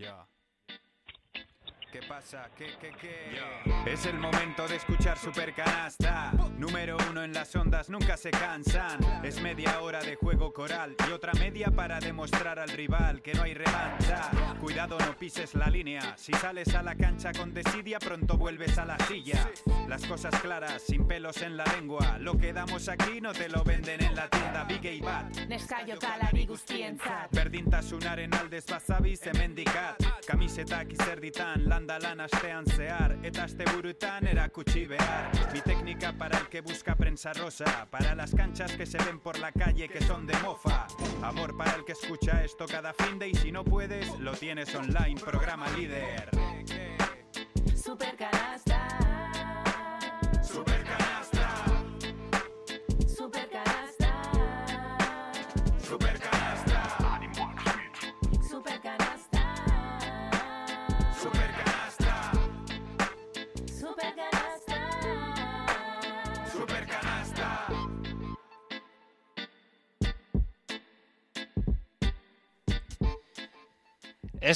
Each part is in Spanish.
Ya. ¿Qué pasa? ¿Qué, qué, qué? Es el momento de escuchar Super Canasta. Número uno en las ondas, nunca se cansan. Es media hora de juego coral y otra media para demostrar al rival que no hay revancha. Cuidado, no pises la línea. Si sales a la cancha con desidia, pronto vuelves a la silla. Las cosas claras, sin pelos en la lengua. Lo que damos aquí no te lo venden en la tienda Big y Bat. Nescaiotala guztientzat. Berdintasunaren aldez bazabiz hemendikat Kamisetak izerditan, landalan astean zehar Eta asteburutan erakutsi behar. Mi técnica para el que busca prensa rosa Para las canchas que se ven por la calle que son de mofa. Amor para el que escucha esto cada fin de Y si no puedes, lo tienes online, programa líder. Supercanasta.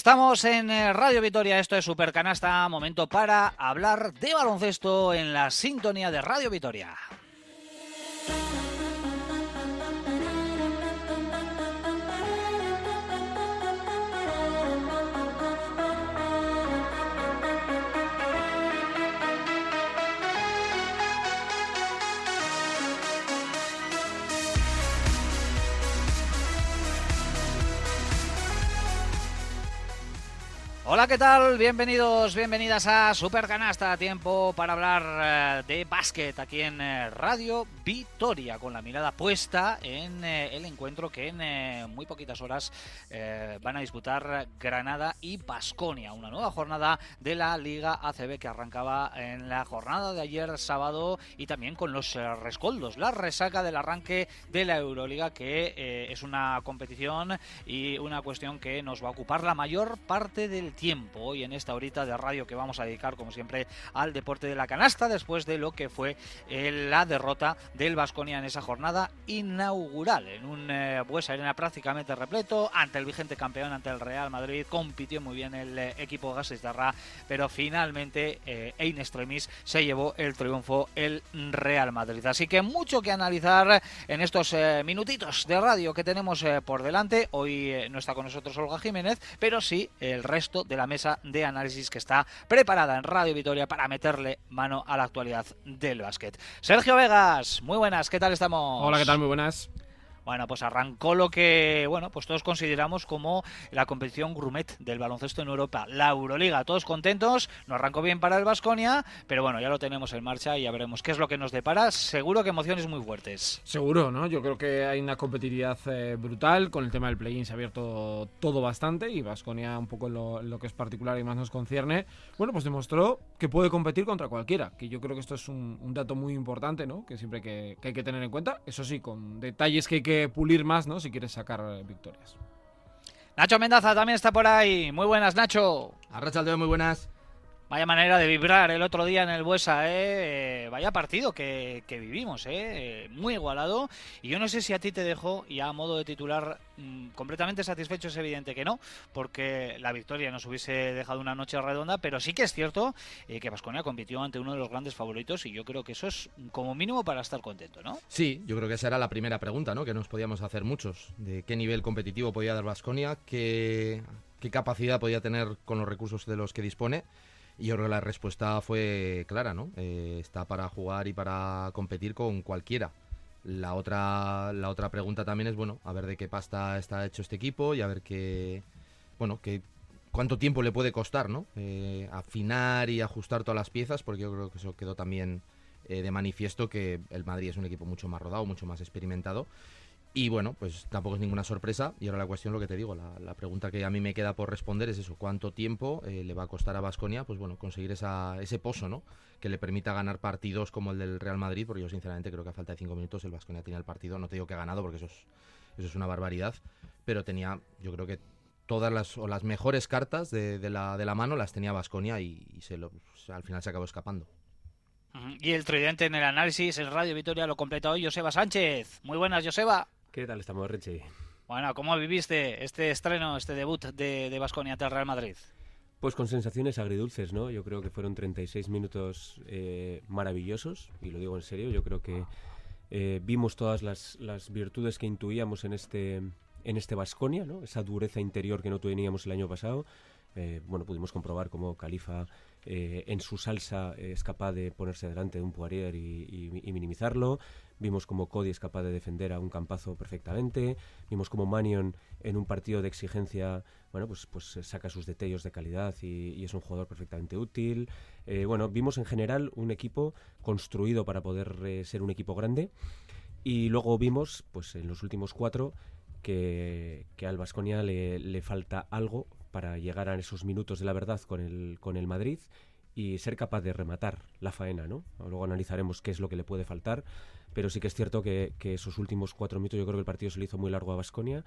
Estamos en eh, Radio Vitoria, esto es Supercanasta, momento para hablar de baloncesto en la sintonía de Radio Vitoria. Hola, ¿qué tal? Bienvenidos, bienvenidas a Supercanasta. Tiempo para hablar eh, de básquet aquí en eh, Radio Vitoria, con la mirada puesta en eh, el encuentro que en muy poquitas horas van a disputar Granada y Basconia. Una nueva jornada de la Liga ACB que arrancaba en la jornada de ayer sábado y también con los rescoldos, la resaca del arranque de la Euroliga, que es una competición y una cuestión que nos va a ocupar la mayor parte del tiempo hoy en esta horita de radio que vamos a dedicar como siempre al deporte de la canasta después de lo que fue eh, la derrota del Vasconia en esa jornada inaugural. En un eh, Buesa Arena prácticamente repleto ante el vigente campeón ante el Real Madrid compitió muy bien el eh, equipo Gasteiztarra pero finalmente eh, en extremis se llevó el triunfo el Real Madrid. Así que mucho que analizar en estos minutitos de radio que tenemos por delante. Hoy no está con nosotros Olga Jiménez pero sí el resto de la mesa de análisis que está preparada en Radio Vitoria para meterle mano a la actualidad del básquet. Sergio Vegas, muy buenas, ¿qué tal estamos? Hola, ¿qué tal? Muy buenas. Bueno, pues arrancó lo que, bueno, pues todos consideramos como la competición grumet del baloncesto en Europa, la Euroliga. Todos contentos, no arrancó bien para el Vasconia, pero bueno, ya lo tenemos en marcha y ya veremos qué es lo que nos depara. Seguro que emociones muy fuertes. Seguro, ¿no? Yo creo que hay una competitividad eh, brutal. Con el tema del play-in se ha abierto todo bastante y Vasconia, un poco en lo, lo que es particular y más nos concierne, bueno, pues demostró que puede competir contra cualquiera. Que yo creo que esto es un, un dato muy importante, ¿no? Que siempre que, que hay que tener en cuenta. Eso sí, con detalles que hay que pulir más, ¿no? Si quieres sacar eh, victorias. Nacho Mendaza también está por ahí. Muy buenas, Nacho. Arrachaldeo, muy buenas. Vaya manera de vibrar el otro día en el Buesa, ¿eh? Eh, Vaya partido que, que vivimos, ¿eh? Eh, Muy igualado. Y yo no sé si a ti te dejó, y a modo de titular, mm, completamente satisfecho, es evidente que no, porque la victoria nos hubiese dejado una noche redonda, pero sí que es cierto eh, que Vasconia compitió ante uno de los grandes favoritos y yo creo que eso es como mínimo para estar contento, ¿no? Sí, yo creo que esa era la primera pregunta, ¿no? Que nos podíamos hacer muchos. De qué nivel competitivo podía dar Vasconia, qué, qué capacidad podía tener con los recursos de los que dispone. Y yo creo que la respuesta fue clara, ¿no? Eh, está para jugar y para competir con cualquiera. La otra, la otra pregunta también es, bueno, a ver de qué pasta está hecho este equipo y a ver qué, bueno, qué, cuánto tiempo le puede costar, ¿no? Eh, afinar y ajustar todas las piezas, porque yo creo que eso quedó también eh, de manifiesto que el Madrid es un equipo mucho más rodado, mucho más experimentado. Y bueno, pues tampoco es ninguna sorpresa. Y ahora la cuestión, lo que te digo, la, pregunta que a mí me queda por responder es eso: ¿cuánto tiempo eh, le va a costar a Vasconia, pues bueno, conseguir esa, ese pozo, ¿no? Que le permita ganar partidos como el del Real Madrid, porque yo sinceramente creo que a falta de cinco minutos el Vasconia tenía el partido. No te digo que ha ganado, porque eso es, eso es una barbaridad, pero tenía, yo creo que todas las, o las mejores cartas de, de la, de la mano las tenía Vasconia y, se lo, al final se acabó escapando. Y el tridente en el análisis en Radio Vitoria lo completa hoy Joseba Sánchez. Muy buenas, Joseba. ¿Qué tal estamos, Richie? Bueno, ¿cómo viviste este estreno, este debut de Vasconia ante el Real Madrid? Pues con sensaciones agridulces, ¿no? Yo creo que fueron 36 minutos eh, maravillosos, y lo digo en serio, yo creo que eh, vimos todas las, las, virtudes que intuíamos en este en este Vasconia, ¿no? Esa dureza interior que no teníamos el año pasado. Eh, bueno, pudimos comprobar cómo Califa eh, en su salsa es capaz de ponerse delante de un Poirier y, minimizarlo. Vimos como Cody es capaz de defender a un campazo perfectamente. Vimos como Manion en un partido de exigencia, bueno, pues, pues saca sus detalles de calidad y, es un jugador perfectamente útil. Eh, bueno, vimos en general un equipo construido para poder ser un equipo grande. Y luego vimos, pues en los últimos cuatro, que, que al Vasconia le, le falta algo para llegar a esos minutos de la verdad con el, con el Madrid y ser capaz de rematar la faena, ¿no? Luego analizaremos qué es lo que le puede faltar, pero sí que es cierto que, esos últimos cuatro minutos yo creo que el partido se le hizo muy largo a Basconia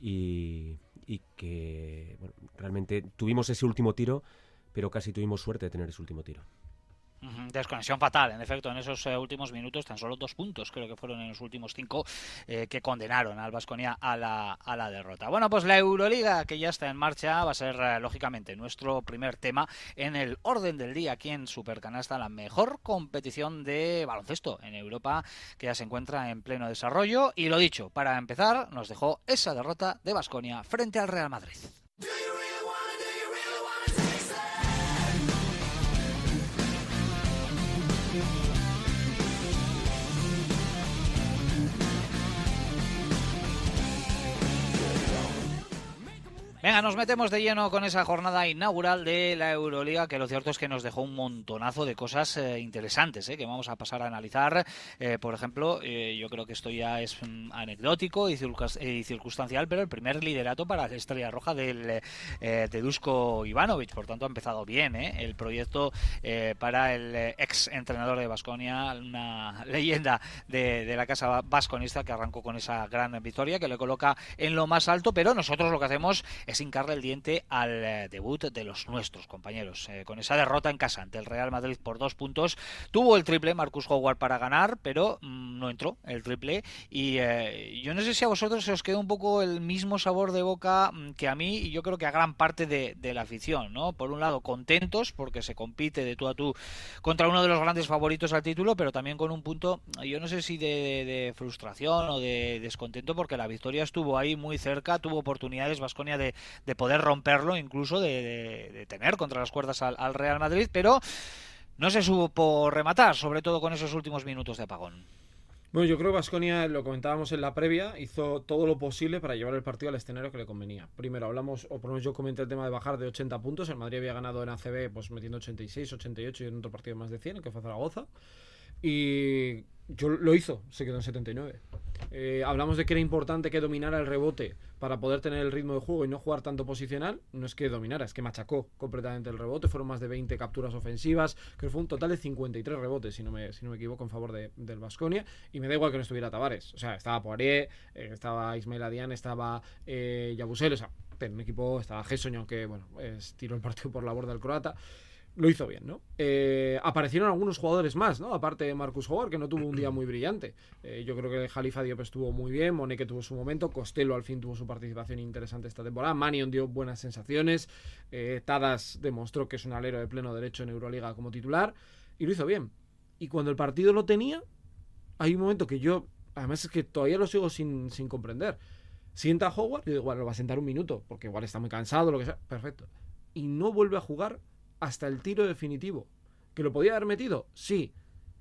y, y, que realmente tuvimos ese último tiro, pero casi tuvimos suerte de tener ese último tiro. Desconexión fatal, en efecto, en esos eh, últimos minutos, tan solo dos puntos, creo que fueron en los últimos cinco, eh, que condenaron al Vasconia a la, a la derrota. Bueno, pues la Euroliga, que ya está en marcha, va a ser eh, lógicamente nuestro primer tema en el orden del día aquí en Supercanasta, la mejor competición de baloncesto en Europa que ya se encuentra en pleno desarrollo. Y lo dicho, para empezar, nos dejó esa derrota de Vasconia frente al Real Madrid. Nos metemos de lleno con esa jornada inaugural de la Euroliga, que lo cierto es que nos dejó un montonazo de cosas eh, interesantes eh, que vamos a pasar a analizar. Eh, por ejemplo, yo creo que esto ya es mm, anecdótico y, circunstancial, pero el primer liderato para la Estrella Roja del, de Dusko Ivanovic. Por tanto, ha empezado bien el proyecto para el ex entrenador de Basconia, una leyenda de, de la casa vasconista que arrancó con esa gran victoria que le coloca en lo más alto, pero nosotros lo que hacemos es hincarle el diente al eh, debut de los nuestros compañeros. Eh, con esa derrota en casa ante el Real Madrid por dos puntos, tuvo el triple Marcus Howard para ganar, pero mm, no entró el triple. Y eh, yo no sé si a vosotros se os queda un poco el mismo sabor de boca mm, que a mí, y yo creo que a gran parte de, la afición, ¿no? Por un lado, contentos porque se compite de tú a tú contra uno de los grandes favoritos al título, pero también con un punto, yo no sé si de, frustración o de descontento, porque la victoria estuvo ahí muy cerca, tuvo oportunidades Vasconia de, de poder romperlo, incluso de, tener contra las cuerdas al, Real Madrid, pero no se supo rematar, sobre todo con esos últimos minutos de apagón. Bueno, yo creo que Vasconia, lo comentábamos en la previa, hizo todo lo posible para llevar el partido al escenario que le convenía. Primero hablamos, o por lo menos yo comenté el tema de bajar de 80 puntos. El Madrid había ganado en ACB pues metiendo 86, 88 y en otro partido más de 100, que fue Zaragoza. Y yo lo hizo, se quedó en 79. Eh, hablamos de que era importante que dominara el rebote para poder tener el ritmo de juego y no jugar tanto posicional. No es que dominara, es que machacó completamente el rebote. Fueron más de 20 capturas ofensivas, que fue un total de 53 rebotes, si no me, si no me equivoco, en favor de, del Vasconia. Y me da igual que no estuviera Tavares. O sea, estaba Poirier, eh, estaba Ismael Adian, estaba eh, Yabusel, o sea, en un equipo estaba Gessoño, aunque bueno, es, tiró el partido por la borda del croata lo hizo bien, ¿no? Eh, aparecieron algunos jugadores más, ¿no? Aparte de Marcus Howard, que no tuvo un día muy brillante. Eh, yo creo que Jalifa Diop estuvo muy bien, Moneke tuvo su momento, Costello al fin tuvo su participación interesante esta temporada, Manion dio buenas sensaciones, eh, Tadas demostró que es un alero de pleno derecho en Euroliga como titular, y lo hizo bien. Y cuando el partido lo tenía, hay un momento que yo, además es que todavía lo sigo sin, sin comprender. Sienta a Howard, y digo, bueno, lo va a sentar un minuto, porque igual está muy cansado, lo que sea, perfecto. Y no vuelve a jugar hasta el tiro definitivo. ¿Que lo podía haber metido? Sí.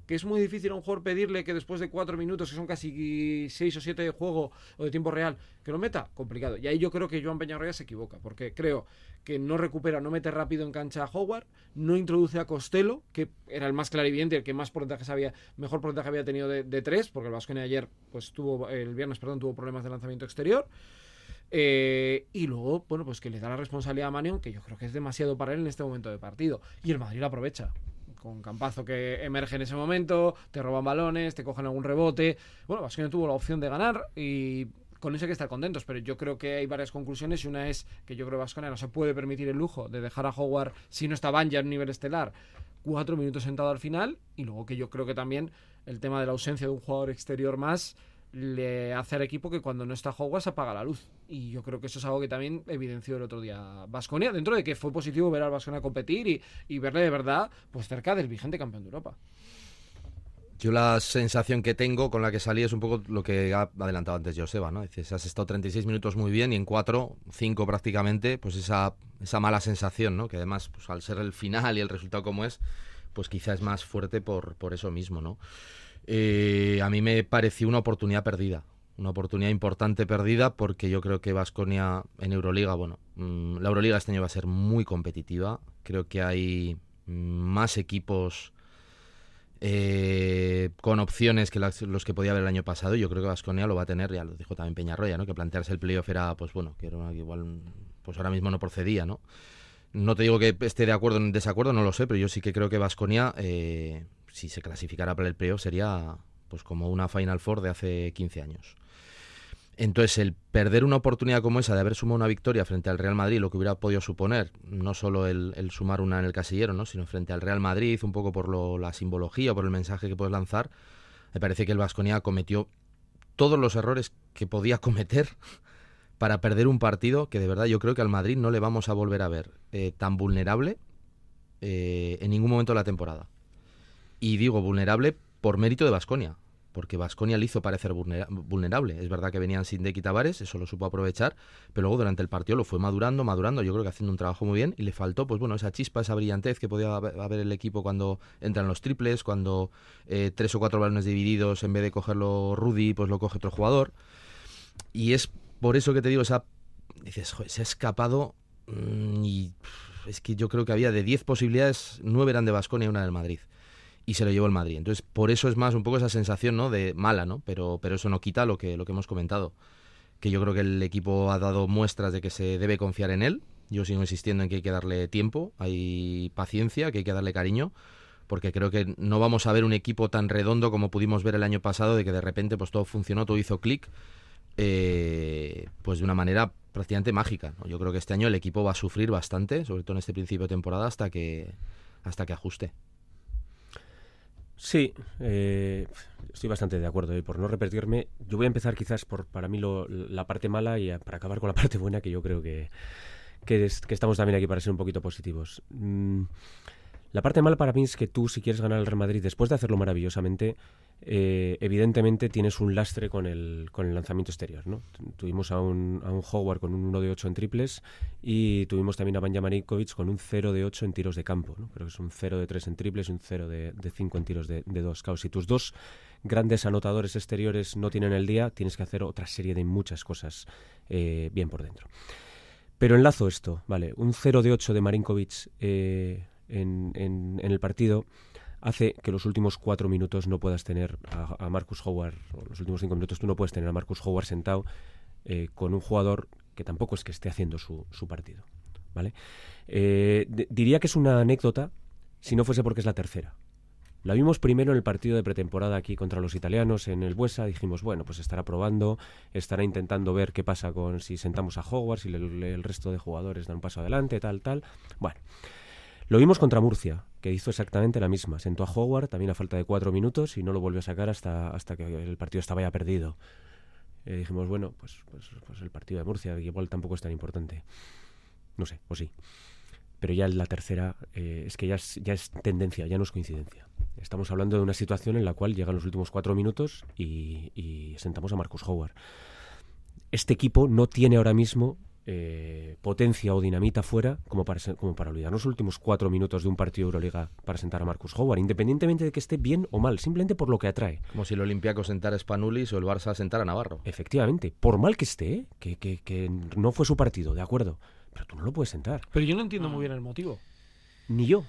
¿Que es muy difícil a un jugador pedirle que después de cuatro minutos, que son casi seis o siete de juego o de tiempo real, que lo meta? Complicado. Y ahí yo creo que Joan Peñarroya se equivoca, porque creo que no recupera, no mete rápido en cancha a Howard, no introduce a Costello, que era el más clarividente, el que más porcentaje había, mejor porcentaje había tenido de, tres, porque el Vasconia ayer, pues tuvo, el viernes, perdón, tuvo problemas de lanzamiento exterior. Eh, y luego, bueno, pues que le da la responsabilidad a Manion, que yo creo que es demasiado para él en este momento de partido. Y el Madrid lo aprovecha. Con Campazo que emerge en ese momento, te roban balones, te cogen algún rebote. Bueno, Vasconia tuvo la opción de ganar y con eso hay que estar contentos, pero yo creo que hay varias conclusiones y una es que yo creo que Vasconia no se puede permitir el lujo de dejar a Howard, si no está ya en nivel estelar, cuatro minutos sentado al final y luego que yo creo que también el tema de la ausencia de un jugador exterior más le hace al equipo que cuando no está Hogwarts apaga la luz. Y yo creo que eso es algo que también evidenció el otro día Vasconia, dentro de que fue positivo ver al Vasconia competir y, y verle de verdad pues cerca del vigente campeón de Europa. Yo la sensación que tengo con la que salí es un poco lo que ha adelantado antes Joseba, ¿no? Dices, has estado 36 minutos muy bien y en 4, 5 prácticamente, pues esa, esa mala sensación, ¿no? Que además, pues al ser el final y el resultado como es, pues quizá es más fuerte por, por eso mismo, ¿no? Eh, a mí me pareció una oportunidad perdida, una oportunidad importante perdida porque yo creo que Vasconia en Euroliga, bueno, mm, la Euroliga este año va a ser muy competitiva, creo que hay mm, más equipos eh, con opciones que los que podía haber el año pasado. Yo creo que Vasconia lo va a tener, ya lo dijo también Peñarroya, ¿no? Que plantearse el playoff era, pues bueno, que era igual, pues ahora mismo no procedía, ¿no? No te digo que esté de acuerdo o en desacuerdo, no lo sé, pero yo sí que creo que Vasconia, si se clasificara para el playoff, sería pues como una Final Four de hace 15 años. Entonces, el perder una oportunidad como esa de haber sumado una victoria frente al Real Madrid, lo que hubiera podido suponer, no solo el, sumar una en el casillero, ¿no? sino frente al Real Madrid, un poco por lo- la simbología, por el mensaje que puedes lanzar, me parece que el Vasconia cometió todos los errores que podía cometer para perder un partido que de verdad yo creo que al Madrid no le vamos a volver a ver eh, tan vulnerable eh, en ningún momento de la temporada. Y digo vulnerable por mérito de Vasconia, porque Vasconia le hizo parecer vulnera- vulnerable. Es verdad que venían sin Decky Tavares, eso lo supo aprovechar, pero luego durante el partido lo fue madurando, madurando, yo creo que haciendo un trabajo muy bien y le faltó, pues bueno, esa chispa, esa brillantez que podía haber el equipo cuando entran los triples, cuando eh, tres o cuatro balones divididos, en vez de cogerlo Rudy, pues lo coge otro jugador. Y es por eso que te digo, esa, dices, "Joder, se ha escapado mm, y es que yo creo que había de 10 posibilidades, 9 eran de Vasconia y una del Madrid. Y se lo llevó el Madrid. Entonces, por eso es más un poco esa sensación, ¿no? De mala, ¿no? Pero, pero eso no quita lo que, lo que hemos comentado. Que yo creo que el equipo ha dado muestras de que se debe confiar en él. Yo sigo insistiendo en que hay que darle tiempo, hay paciencia, que hay que darle cariño porque creo que no vamos a ver un equipo tan redondo como pudimos ver el año pasado, de que de repente pues todo funcionó, todo hizo clic, eh, pues de una manera prácticamente mágica. Yo creo que este año el equipo va a sufrir bastante, sobre todo en este principio de temporada, hasta que hasta que ajuste. Sí, eh, estoy bastante de acuerdo. Y por no repetirme, yo voy a empezar quizás por para mí lo- la parte mala y para acabar con la parte buena, que yo creo que, que, es- que estamos también aquí para ser un poquito positivos. Mm, la parte mala para mí es que tú, si quieres ganar al Real Madrid, después de hacerlo maravillosamente, eh, evidentemente tienes un lastre con el, con el lanzamiento exterior. ¿no? Tu- Tuvimos a un, a un Howard con un 1 de 8 en triples y tuvimos también a Banja Marinkovic con un 0 de 8 en tiros de campo. ¿no? Creo que es un 0 de 3 en triples y un 0 de, de 5 en tiros de, de 2. Claro, si tus dos grandes anotadores exteriores no tienen el día, tienes que hacer otra serie de muchas cosas eh, bien por dentro. Pero enlazo esto, vale, un 0 de 8 de Marinkovic eh, en, en- en el partido hace que los últimos cuatro minutos no puedas tener a, Marcus Howard, o los últimos cinco minutos tú no puedes tener a Marcus Howard sentado eh, con un jugador que tampoco es que esté haciendo su, su partido, ¿vale? Eh, diría que es una anécdota si no fuese porque es la tercera. La vimos primero en el partido de pretemporada aquí contra los italianos en el Buesa. Dijimos, bueno, pues estará probando, estará intentando ver qué pasa con si sentamos a Howard, si el resto de jugadores dan un paso adelante, tal, tal. Bueno, lo vimos contra Murcia, que hizo exactamente la misma. Sentó a Howard también a falta de cuatro minutos y no lo volvió a sacar hasta, hasta que el partido estaba ya perdido. Eh, dijimos, bueno, pues, pues, pues el partido de Murcia igual tampoco es tan importante. No sé, o sí. Pero ya la tercera eh, es que ya es, ya es tendencia, ya no es coincidencia. Estamos hablando de una situación en la cual llegan los últimos cuatro minutos y sentamos a Marcus Howard. Este equipo no tiene ahora mismo eh, potencia o dinamita fuera como para, como para olvidar los últimos cuatro minutos de un partido de Euroliga para sentar a Marcus Howard, independientemente de que esté bien o mal, simplemente por lo que atrae. Como si el Olympiacos sentara a Spanulis o el Barça sentara a Navarro. Efectivamente, por mal que esté, ¿eh? que, que, que no fue su partido, de acuerdo, pero tú no lo puedes sentar, Pero yo no entiendo muy bien el motivo. ni yo.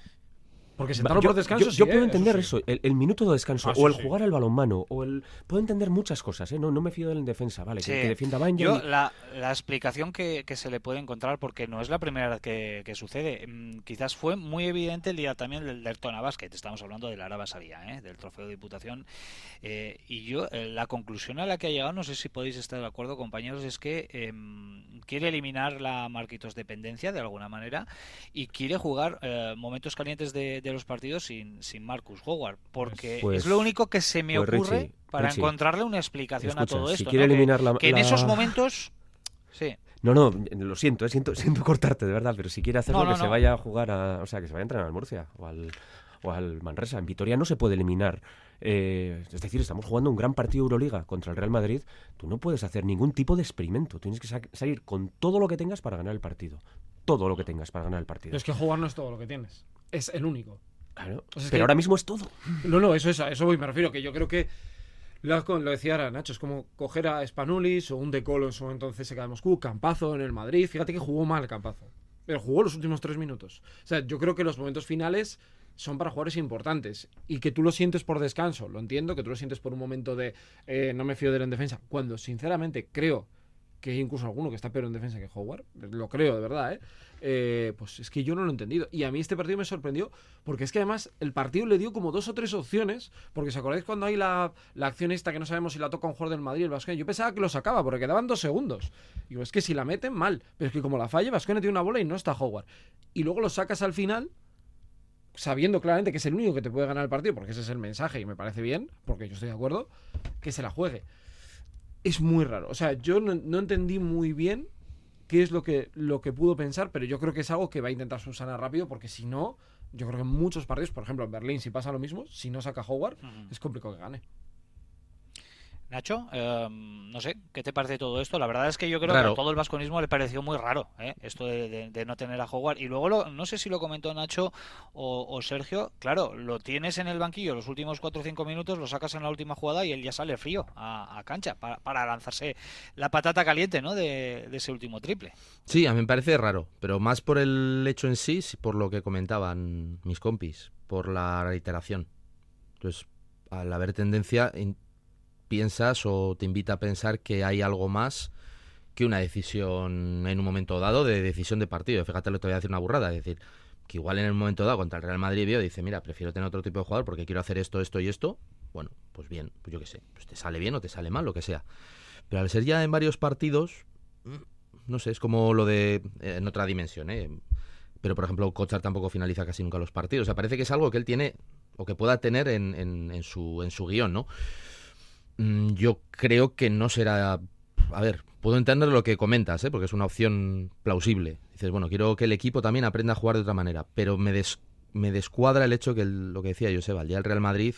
Porque sentarlo yo, por descanso yo- sí, yo ¿eh? puedo entender sí. eso, el, el minuto de descanso, Ah, sí, o el sí. jugar al balonmano, o el... Puedo entender muchas cosas, ¿eh? No, no me fío de él en defensa, ¿vale? Sí. Que, que defienda Banja Yo, y- la, la explicación que, que se le puede encontrar, porque no es la primera vez que, que sucede, mm, quizás fue muy evidente el día también del Daytona Basket, estamos hablando del Araba Sabía, ¿eh? del trofeo de diputación, eh, y yo, eh, la conclusión a la que ha llegado, no sé si podéis estar de acuerdo, compañeros, es que em, quiere eliminar la Marquitos dependencia de alguna manera y quiere jugar eh, momentos calientes de, los partidos sin, sin Marcus Howard, porque Pues- es lo único que se me pues, ocurre Richie, para Richie, encontrarle una explicación a todo si esto. quiere ¿no? Que- eliminar la- que, en la- esos momentos... Sí, No, no, lo siento, eh, siento, siento cortarte, de verdad, pero si quiere hacerlo, No, no, que se vaya a jugar a. O sea, que se vaya a entrenar al Murcia o al, o al Manresa. En Vitoria no se puede eliminar. eh, es decir, estamos jugando un gran partido Euroliga contra el Real Madrid. Tú no puedes hacer ningún tipo de experimento. Tienes que sa- salir con todo lo que tengas para ganar el partido. Todo lo que tengas para ganar el partido. Pero es que jugar no es todo lo que tienes. Es el único. Claro, pero que- ahora mismo es todo. No, no, eso es, a eso voy, me refiero, que yo creo que lo, lo decía ahora Nacho, es como coger a Spanulis o un Decolo en su momento en CSKA de Moscú, Campazo en el Madrid, fíjate que jugó mal Campazo, pero jugó los últimos tres minutos. O sea, yo creo que los momentos finales son para jugadores importantes y que tú lo sientes por descanso, lo entiendo, que tú lo sientes por un momento de eh, no me fío de él en defensa, cuando sinceramente creo que hay incluso alguno que está peor en defensa que Howard, lo creo de verdad, ¿eh? Eh, pues es que yo no lo he entendido. Y a mí este partido me sorprendió porque es que además el partido le dio como dos o tres opciones, porque os acordáis cuando hay la, la acción esta que no sabemos si la toca un jugador del Madrid el Vasconia, yo pensaba que lo sacaba porque quedaban dos segundos. Digo, es que si la meten mal, pero es que como la falle, Vasconia tiene una bola y no está Howard. Y luego lo sacas al final sabiendo claramente que es el único que te puede ganar el partido, porque ese es el mensaje y me parece bien, porque yo estoy de acuerdo, que se la juegue. Es muy raro. O sea, yo no, no entendí muy bien qué es lo que, lo que pudo pensar, pero yo creo que es algo que va a intentar subsanar rápido, porque si no, yo creo que en muchos partidos, por ejemplo en Berlín, si pasa lo mismo, si no saca Howard, es complicado que gane. Nacho, eh, no sé, ¿qué te parece todo esto? La verdad es que yo creo Raro. que a todo el vasconismo le pareció muy raro, ¿eh? esto de, de- de no tener a Howard. Y luego, lo- no sé si lo comentó Nacho o, o Sergio, claro, lo tienes en el banquillo los últimos 4 o 5 minutos, lo sacas en la última jugada y él ya sale frío a, a cancha para, para lanzarse la patata caliente ¿no? de, de ese último triple. Sí, a mí me parece raro, pero más por el hecho en sí, por lo que comentaban mis compis, por la reiteración. Entonces, al haber tendencia, in- piensas o te invita a pensar que hay algo más que una decisión en un momento dado de decisión de partido. Fíjate, lo te voy a decir una burrada, es decir, que igual en el momento dado contra el Real Madrid vio, dice, mira, prefiero tener otro tipo de jugador porque quiero hacer esto, esto y esto. Bueno, pues bien, pues yo qué sé, pues te sale bien o te sale mal, lo que sea. Pero al ser ya en varios partidos, no sé, es como lo de eh, en otra dimensión, ¿eh? Pero por ejemplo, Kochar tampoco finaliza casi nunca los partidos. O sea, parece que es algo que él tiene o que pueda tener en, en- en su, en su guion, ¿no? Mm, Yo creo que no será. A ver, puedo entender lo que comentas, ¿eh? porque es una opción plausible. Dices, bueno, quiero que el equipo también aprenda a jugar de otra manera, pero me, des- me descuadra el hecho que el- lo que decía Joseba, ya el Real Madrid,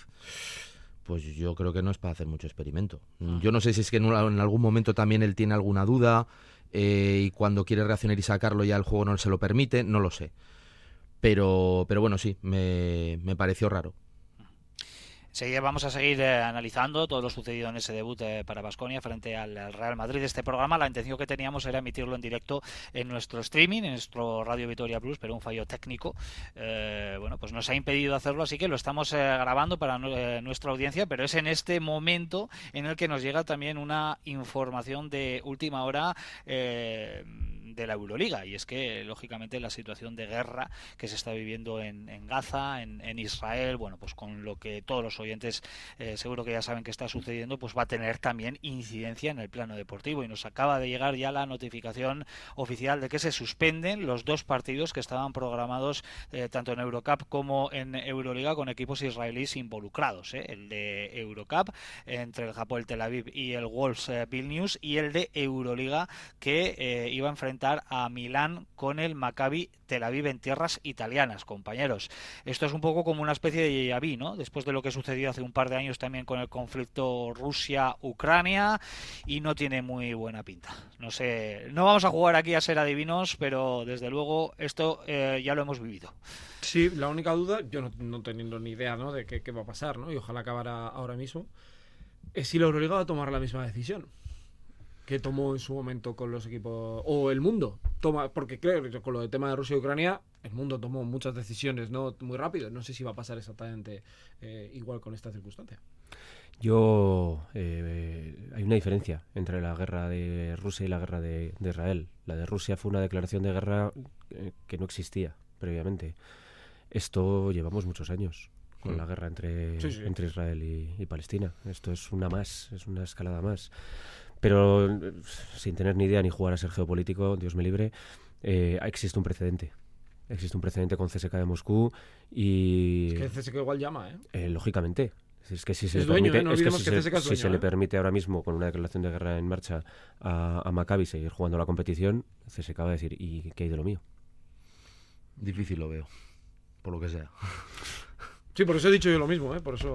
pues yo creo que no es para hacer mucho experimento. Mm, Yo no sé si es que en algún momento también él tiene alguna duda eh, y cuando quiere reaccionar y sacarlo ya el juego no se lo permite, no lo sé. Pero, pero bueno, sí, me, me pareció raro. Seguir- vamos a seguir eh, analizando todo lo sucedido en ese debut eh, para Basconia frente al, al Real Madrid. Este programa, la intención que teníamos era emitirlo en directo en nuestro streaming, en nuestro Radio Vitoria Plus, pero un fallo técnico, eh, bueno, pues nos ha impedido hacerlo, así que lo estamos eh, grabando para eh, nuestra audiencia, pero es en este momento en el que nos llega también una información de última hora. De la Euroliga y es que lógicamente la situación de guerra que se está viviendo en, Gaza, en, Israel, bueno pues con lo que todos los oyentes eh, seguro que ya saben que está sucediendo, pues va a tener también incidencia en el plano deportivo y nos acaba de llegar ya la notificación oficial de que se suspenden los dos partidos que estaban programados eh, tanto en Eurocup como en Euroliga con equipos israelíes involucrados, ¿eh? el de Eurocup entre el Japón Tel Aviv y el Wolves Vilnius y el de Euroliga que iba a enfrentar a Milán con el Maccabi Tel Aviv en tierras italianas, compañeros. Esto es un poco como una especie de Yaví, ¿no? Después de lo que sucedió hace un par de años también con el conflicto Rusia-Ucrania y no tiene muy buena pinta. No sé, no vamos a jugar aquí a ser adivinos, pero desde luego esto eh, ya lo hemos vivido. Sí, la única duda, yo no, teniendo ni idea ¿no? de qué, qué va a pasar, ¿no? y ojalá acabara ahora mismo, es si la Euroliga va a tomar la misma decisión que tomó en su momento con los equipos, o el mundo, toma, porque creo que con lo del tema de Rusia y Ucrania, el mundo tomó muchas decisiones no muy rápido, no sé si va a pasar exactamente eh, igual con esta circunstancia. Yo. eh, hay una diferencia entre la guerra de Rusia y la guerra de, de Israel. La de Rusia fue una declaración de guerra eh, que no existía previamente. Esto llevamos muchos años con Mm. la guerra entre, Sí, sí. entre Israel y, y Palestina. Esto es una más, es una escalada más. Pero eh, sin tener ni idea ni jugar a ser geopolítico, Dios me libre, eh, existe un precedente. Existe un precedente con CSK de Moscú y... Es que CSK igual llama, ¿eh? eh, lógicamente. Es que si se, le dueño, permite, ¿eh? No es que olvidemos si que se- si le permite ahora mismo con una declaración de guerra en marcha a, a Maccabi seguir jugando la competición, CSK va a decir, ¿y qué hay de lo mío? Difícil lo veo, por lo que sea. Sí, por eso he dicho yo lo mismo, ¿eh? Por eso...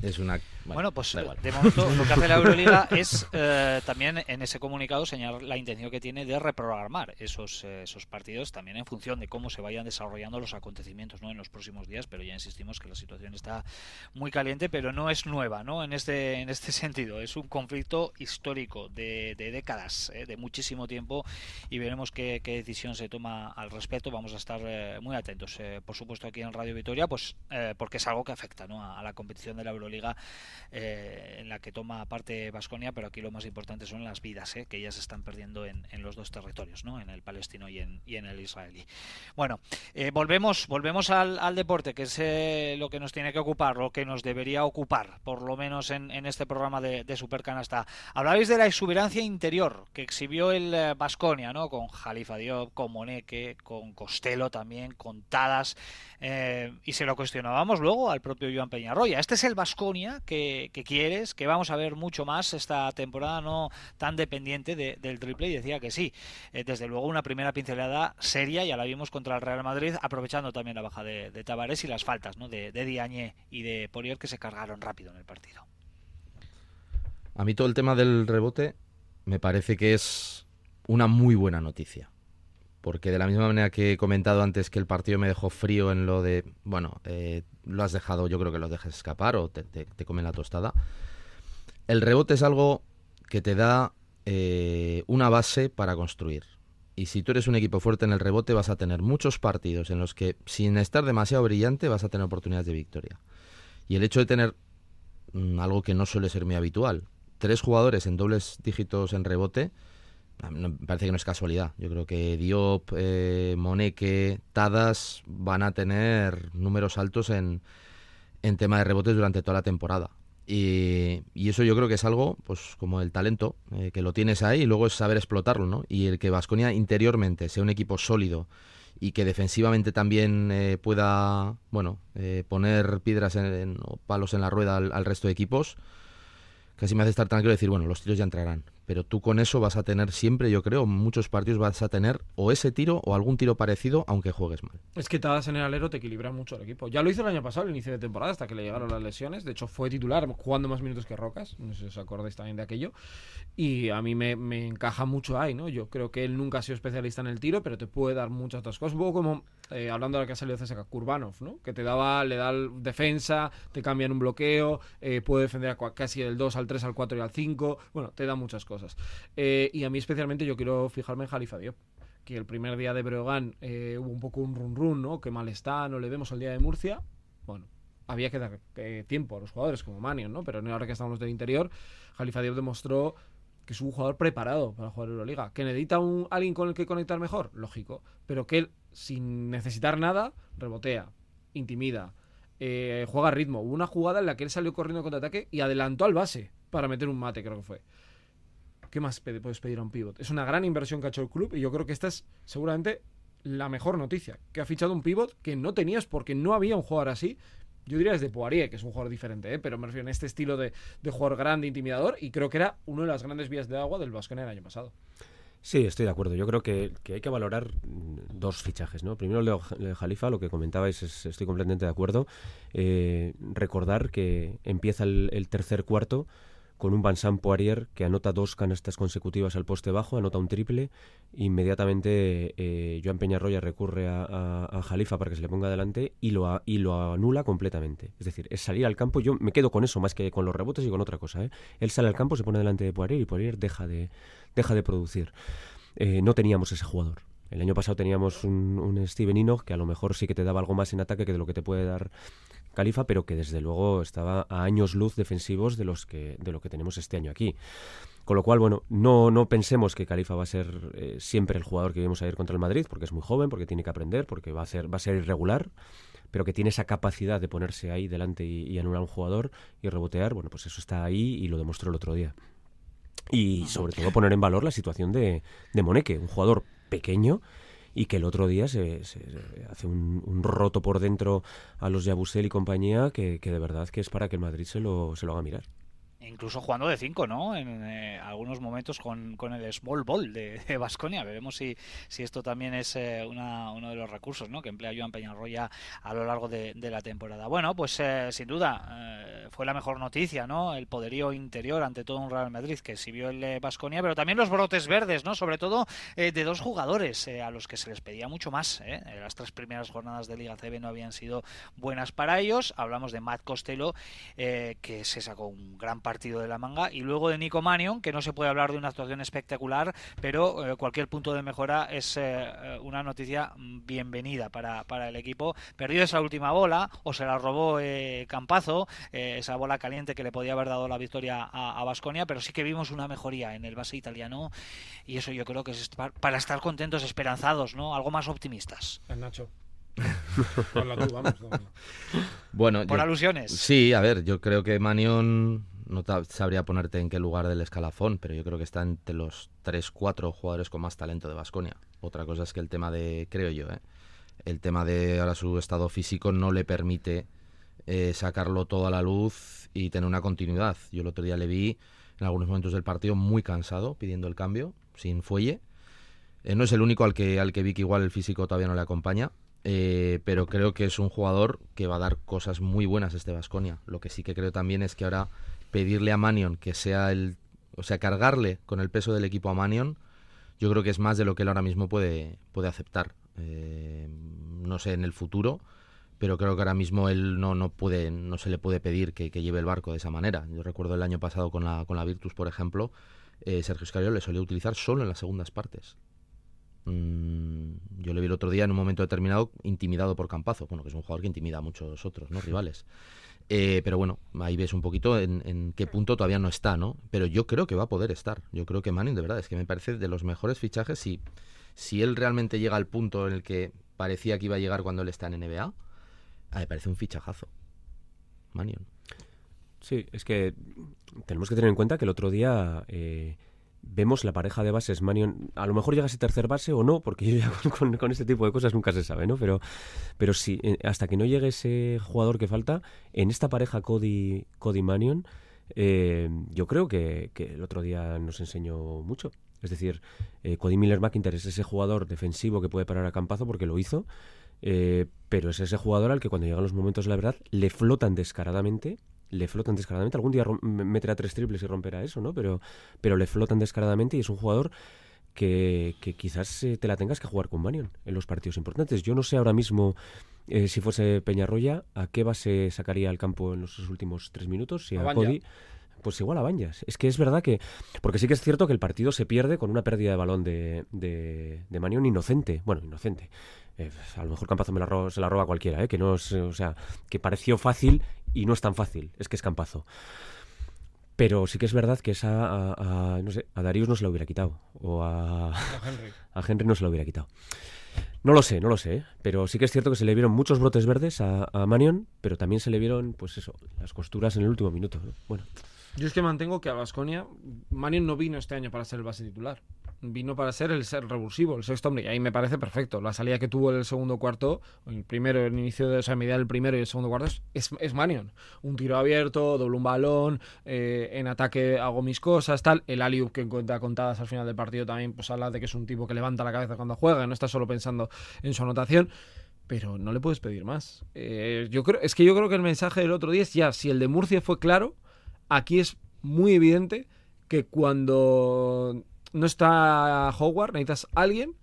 Es una... Bueno, pues de momento lo que hace la Euroliga es eh, también en ese comunicado señalar la intención que tiene de reprogramar esos, eh, esos partidos también en función de cómo se vayan desarrollando los acontecimientos ¿no? en los próximos días, pero ya insistimos que la situación está muy caliente, pero no es nueva ¿no? En, este, en este sentido. Es un conflicto histórico de, de décadas, ¿eh? de muchísimo tiempo y veremos qué, qué decisión se toma al respecto. Vamos a estar eh, muy atentos, eh, por supuesto, aquí en Radio Vitoria, pues porque es algo que afecta ¿no? a, a la competición de la Euroliga eh, en la que toma parte Vasconia, pero aquí lo más importante son las vidas eh, que ya se están perdiendo en, los dos territorios, ¿no? en el palestino y en, y en el israelí. Bueno, eh, volvemos, volvemos al, al deporte, que es lo que nos tiene que ocupar, lo que nos debería ocupar, por lo menos en, en este programa de, de Supercanasta. Hablabais de la exuberancia interior que exhibió el Vasconia, ¿no? con Jalifa Diop, con Moneke, con Costello también, con Tadas, eh, y se lo cuestionábamos luego al propio Joan Peñarroya. Este es el Vasconia que, quieres, que vamos a ver mucho más esta temporada, no tan dependiente de- del triple, y decía que sí. Eh, desde luego, una primera pincelada seria, ya la vimos contra el Real Madrid, aprovechando también la baja de, de Tavares y las faltas de, de Diagne y de Poirier que se cargaron rápido en el partido. A mí todo el tema del rebote me parece que es una muy buena noticia. Porque de la misma manera que he comentado antes que el partido me dejó frío en lo de, bueno, eh, lo has dejado, yo creo que lo dejes escapar o te, te, te comen la tostada. El rebote es algo que te da eh, una base para construir. Y si tú eres un equipo fuerte en el rebote vas a tener muchos partidos en los que, sin estar demasiado brillante, vas a tener oportunidades de victoria. Y el hecho de tener mm, algo que no suele ser muy habitual, tres jugadores en dobles dígitos en rebote, parece que no es casualidad. Yo creo que Diop, eh, Moneke, Tadas van a tener números altos en, en tema de rebotes durante toda la temporada. Y, y eso yo creo que es algo, pues como el talento, eh, que lo tienes ahí y luego es saber explotarlo, ¿no? Y el que Vasconia interiormente sea un equipo sólido y que defensivamente también eh, pueda, bueno, eh, poner piedras en, en- o palos en la rueda al, al resto de equipos, casi me hace estar tranquilo y decir, bueno, los tiros ya entrarán. Pero tú con eso vas a tener siempre, yo creo, muchos partidos vas a tener o ese tiro o algún tiro parecido, aunque juegues mal. Es que Tadas en el alero te equilibra mucho el equipo. Ya lo hizo el año pasado, al inicio de temporada, hasta que le llegaron las lesiones. De hecho, fue titular, jugando más minutos que Rocas. No sé si os acordáis también de aquello. Y a mí me, encaja mucho ahí, ¿no? Yo creo que él nunca ha sido especialista en el tiro, pero te puede dar muchas otras cosas. Un poco como, eh, hablando de la que ha salido CSK, Kurbanov, ¿no? Que te daba, le da defensa, te cambia en un bloqueo, eh, puede defender casi del 2 al 3, al 4 y al 5. Bueno, te da muchas cosas. Eh, y a mí especialmente yo quiero fijarme en Jalifa Diop que el primer día de Breogán eh, hubo un poco un run run, ¿no? Que mal está, no le vemos el día de Murcia. Bueno, había que dar eh, tiempo a los jugadores como Manion, ¿no? Pero ahora que estamos del interior, Jalifa Diop demostró que es un jugador preparado para jugar Euroliga. ¿Que necesita un, alguien con el que conectar mejor? Lógico. Pero que él, sin necesitar nada, rebotea, intimida, eh, juega a ritmo. Hubo una jugada en la que él salió corriendo contra ataque y adelantó al base para meter un mate, creo que fue. ¿Qué más puedes pedir a un pivot? Es una gran inversión que ha hecho el club y yo creo que esta es seguramente la mejor noticia. Que ha fichado un pivot que no tenías porque no había un jugador así. Yo diría desde Poirier, que es un jugador diferente, ¿eh? pero me refiero en este estilo de, de jugador grande, intimidador, y creo que era una de las grandes vías de agua del Vasconia el año pasado. Sí, estoy de acuerdo. Yo creo que, hay que valorar mm, dos fichajes, ¿no? Primero, el de Jalifa, lo que comentabais, es- estoy completamente de acuerdo. Eh, recordar que empieza el tercer cuarto con un Vincent Poirier que anota dos canastas consecutivas al poste bajo, anota un triple. Inmediatamente eh, Joan Peñarroya recurre a, Jalifa para que se le ponga adelante y lo, a- y lo anula completamente. Es decir, es salir al campo. Yo me quedo con eso más que con los rebotes y con otra cosa. ¿eh? Él sale al campo, se pone delante de Poirier y Poirier deja de, deja de producir. Eh, no teníamos ese jugador. El año pasado teníamos un, un Steven Enoch que a lo mejor sí que te daba algo más en ataque que de lo que te puede dar Califa, pero que desde luego estaba a años luz defensivos de los que de lo que tenemos este año aquí. Con lo cual, bueno, no, no pensemos que Califa va a ser eh, siempre el jugador que vamos a ir contra el Madrid, porque es muy joven, porque tiene que aprender, porque va a ser, va a ser irregular, pero que tiene esa capacidad de ponerse ahí delante y, anular a un jugador y rebotear, bueno, pues eso está ahí y lo demostró el otro día. Y sobre todo poner en valor la situación de, de Moneke, un jugador pequeño y que el otro día se, se- hace un, un roto por dentro a los Yabusel y compañía que, que de verdad que es para que el Madrid se lo, se lo haga mirar. Incluso jugando de 5, ¿no? En eh, algunos momentos con, con el small ball de Vasconia. Veremos si, si esto también es eh, uno de los recursos ¿no? que emplea Joan Peñarroya a lo largo de, la temporada. Bueno, pues eh, sin duda eh, fue la mejor noticia, ¿no? El poderío interior ante todo un Real Madrid que sí vio el Vasconia, pero también los brotes verdes, ¿no? Sobre todo eh, de dos jugadores a los que se les pedía mucho más. Las tres primeras jornadas de Liga CB no habían sido buenas para ellos. Hablamos de Matt Costello, que se sacó un gran partido de la manga, y luego de Nico Manion, que no se puede hablar de una actuación espectacular, pero eh, cualquier punto de mejora es eh, eh, una noticia mm, bienvenida para, para el equipo. Perdió esa última bola, o se la robó eh, Campazo, eh, esa bola caliente que le podía haber dado la victoria a Vasconia, pero sí que vimos una mejoría en el base italiano, y eso yo creo que es pa- para estar contentos, esperanzados, ¿no? Algo más optimistas. El Nacho. Habla tú, vamos. no. Bueno, Por yo- alusiones. Sí, a ver, yo creo que Manion no sabría ponerte en qué lugar del escalafón, pero yo creo que está entre los 3-4 jugadores con más talento de Basconia. Otra cosa es que el tema de, creo yo, ¿eh? el tema de ahora su estado físico no le permite eh, sacarlo todo a la luz y tener una continuidad. Yo el otro día le vi en algunos momentos del partido muy cansado pidiendo el cambio, sin fuelle. Eh, no es el único al que, al que vi que igual el físico todavía no le acompaña, eh, pero creo que es un jugador que va a dar cosas muy buenas este Vasconia. Lo que sí que creo también es que ahora pedirle a Manion que sea el. O sea, cargarle con el peso del equipo a Manion, yo creo que es más de lo que él ahora mismo puede, puede aceptar. Eh, no sé en el futuro, pero creo que ahora mismo él no, no puede, no se le puede pedir que, que lleve el barco de esa manera. Yo recuerdo el año pasado con la, con la Virtus, por ejemplo, eh, Sergio Escariolo le solía utilizar solo en las segundas partes. Mm, yo le vi el otro día en un momento determinado intimidado por Campazo, bueno, que es un jugador que intimida a muchos otros, ¿no? Rivales. Eh, pero bueno, ahí ves un poquito en, en qué punto todavía no está, ¿no? Pero yo creo que va a poder estar. Yo creo que Manning, de verdad, es que me parece de los mejores fichajes. Si, si él realmente llega al punto en el que parecía que iba a llegar cuando él está en NBA, ah, me parece un fichajazo. Manion. Sí, es que tenemos que tener en cuenta que el otro día eh, vemos la pareja de bases Manion. A lo mejor llega ese tercer base o no, porque yo ya con, este tipo de cosas nunca se sabe, ¿no? Pero, pero sí, eh, hasta que no llegue ese jugador que falta, en esta pareja Cody, Cody Manion, eh, yo creo que, que el otro día nos enseñó mucho. Es decir, eh, Cody Miller McIntyre es ese jugador defensivo que puede parar a Campazo porque lo hizo, pero es ese jugador al que cuando llegan los momentos de la verdad le flotan descaradamente, le flotan descaradamente. Algún día meterá tres triples y romperá eso, ¿no? Pero, pero le flotan descaradamente y es un jugador que, que quizás eh, te la tengas que jugar con Manion en los partidos importantes. Yo no sé ahora mismo eh, si fuese Peñarroya a qué base sacaría al campo en los últimos tres minutos, si A a. Cody. Pues igual a Bañas. Es que es verdad que. Porque sí que es cierto que el partido se pierde con una pérdida de balón de, de, de Manion inocente. Bueno, inocente. Eh, a lo mejor Campazo me la ro- se la roba cualquiera, ¿eh? que no es, o sea, que pareció fácil y no es tan fácil, es que es Campazo. Pero sí que es verdad que esa a, a- no sé, a Darius no se la hubiera quitado o a, A Henry. a Henry no se la hubiera quitado. No lo sé, no lo sé, ¿eh? pero sí que es cierto que se le vieron muchos brotes verdes a, a Manion, pero también se le vieron, pues eso, las costuras en el último minuto. ¿no? Bueno, Yo es que mantengo que a Vasconia, Manion no vino este año para ser el base titular. Vino para ser el ser revulsivo, el sexto hombre. Y ahí me parece perfecto. La salida que tuvo en el segundo cuarto, el primero, el inicio de esa medida del primero y el segundo cuarto, es, es, Manion. Un tiro abierto, doble un balón, eh, en ataque hago mis cosas, tal. El aliup que cuenta contadas al final del partido también, pues habla de que es un tipo que levanta la cabeza cuando juega, no está solo pensando en su anotación pero no le puedes pedir más. Eh, yo creo, es que yo creo que el mensaje del otro día es ya, si el de Murcia fue claro, aquí es muy evidente que cuando no está Howard, necesitas alguien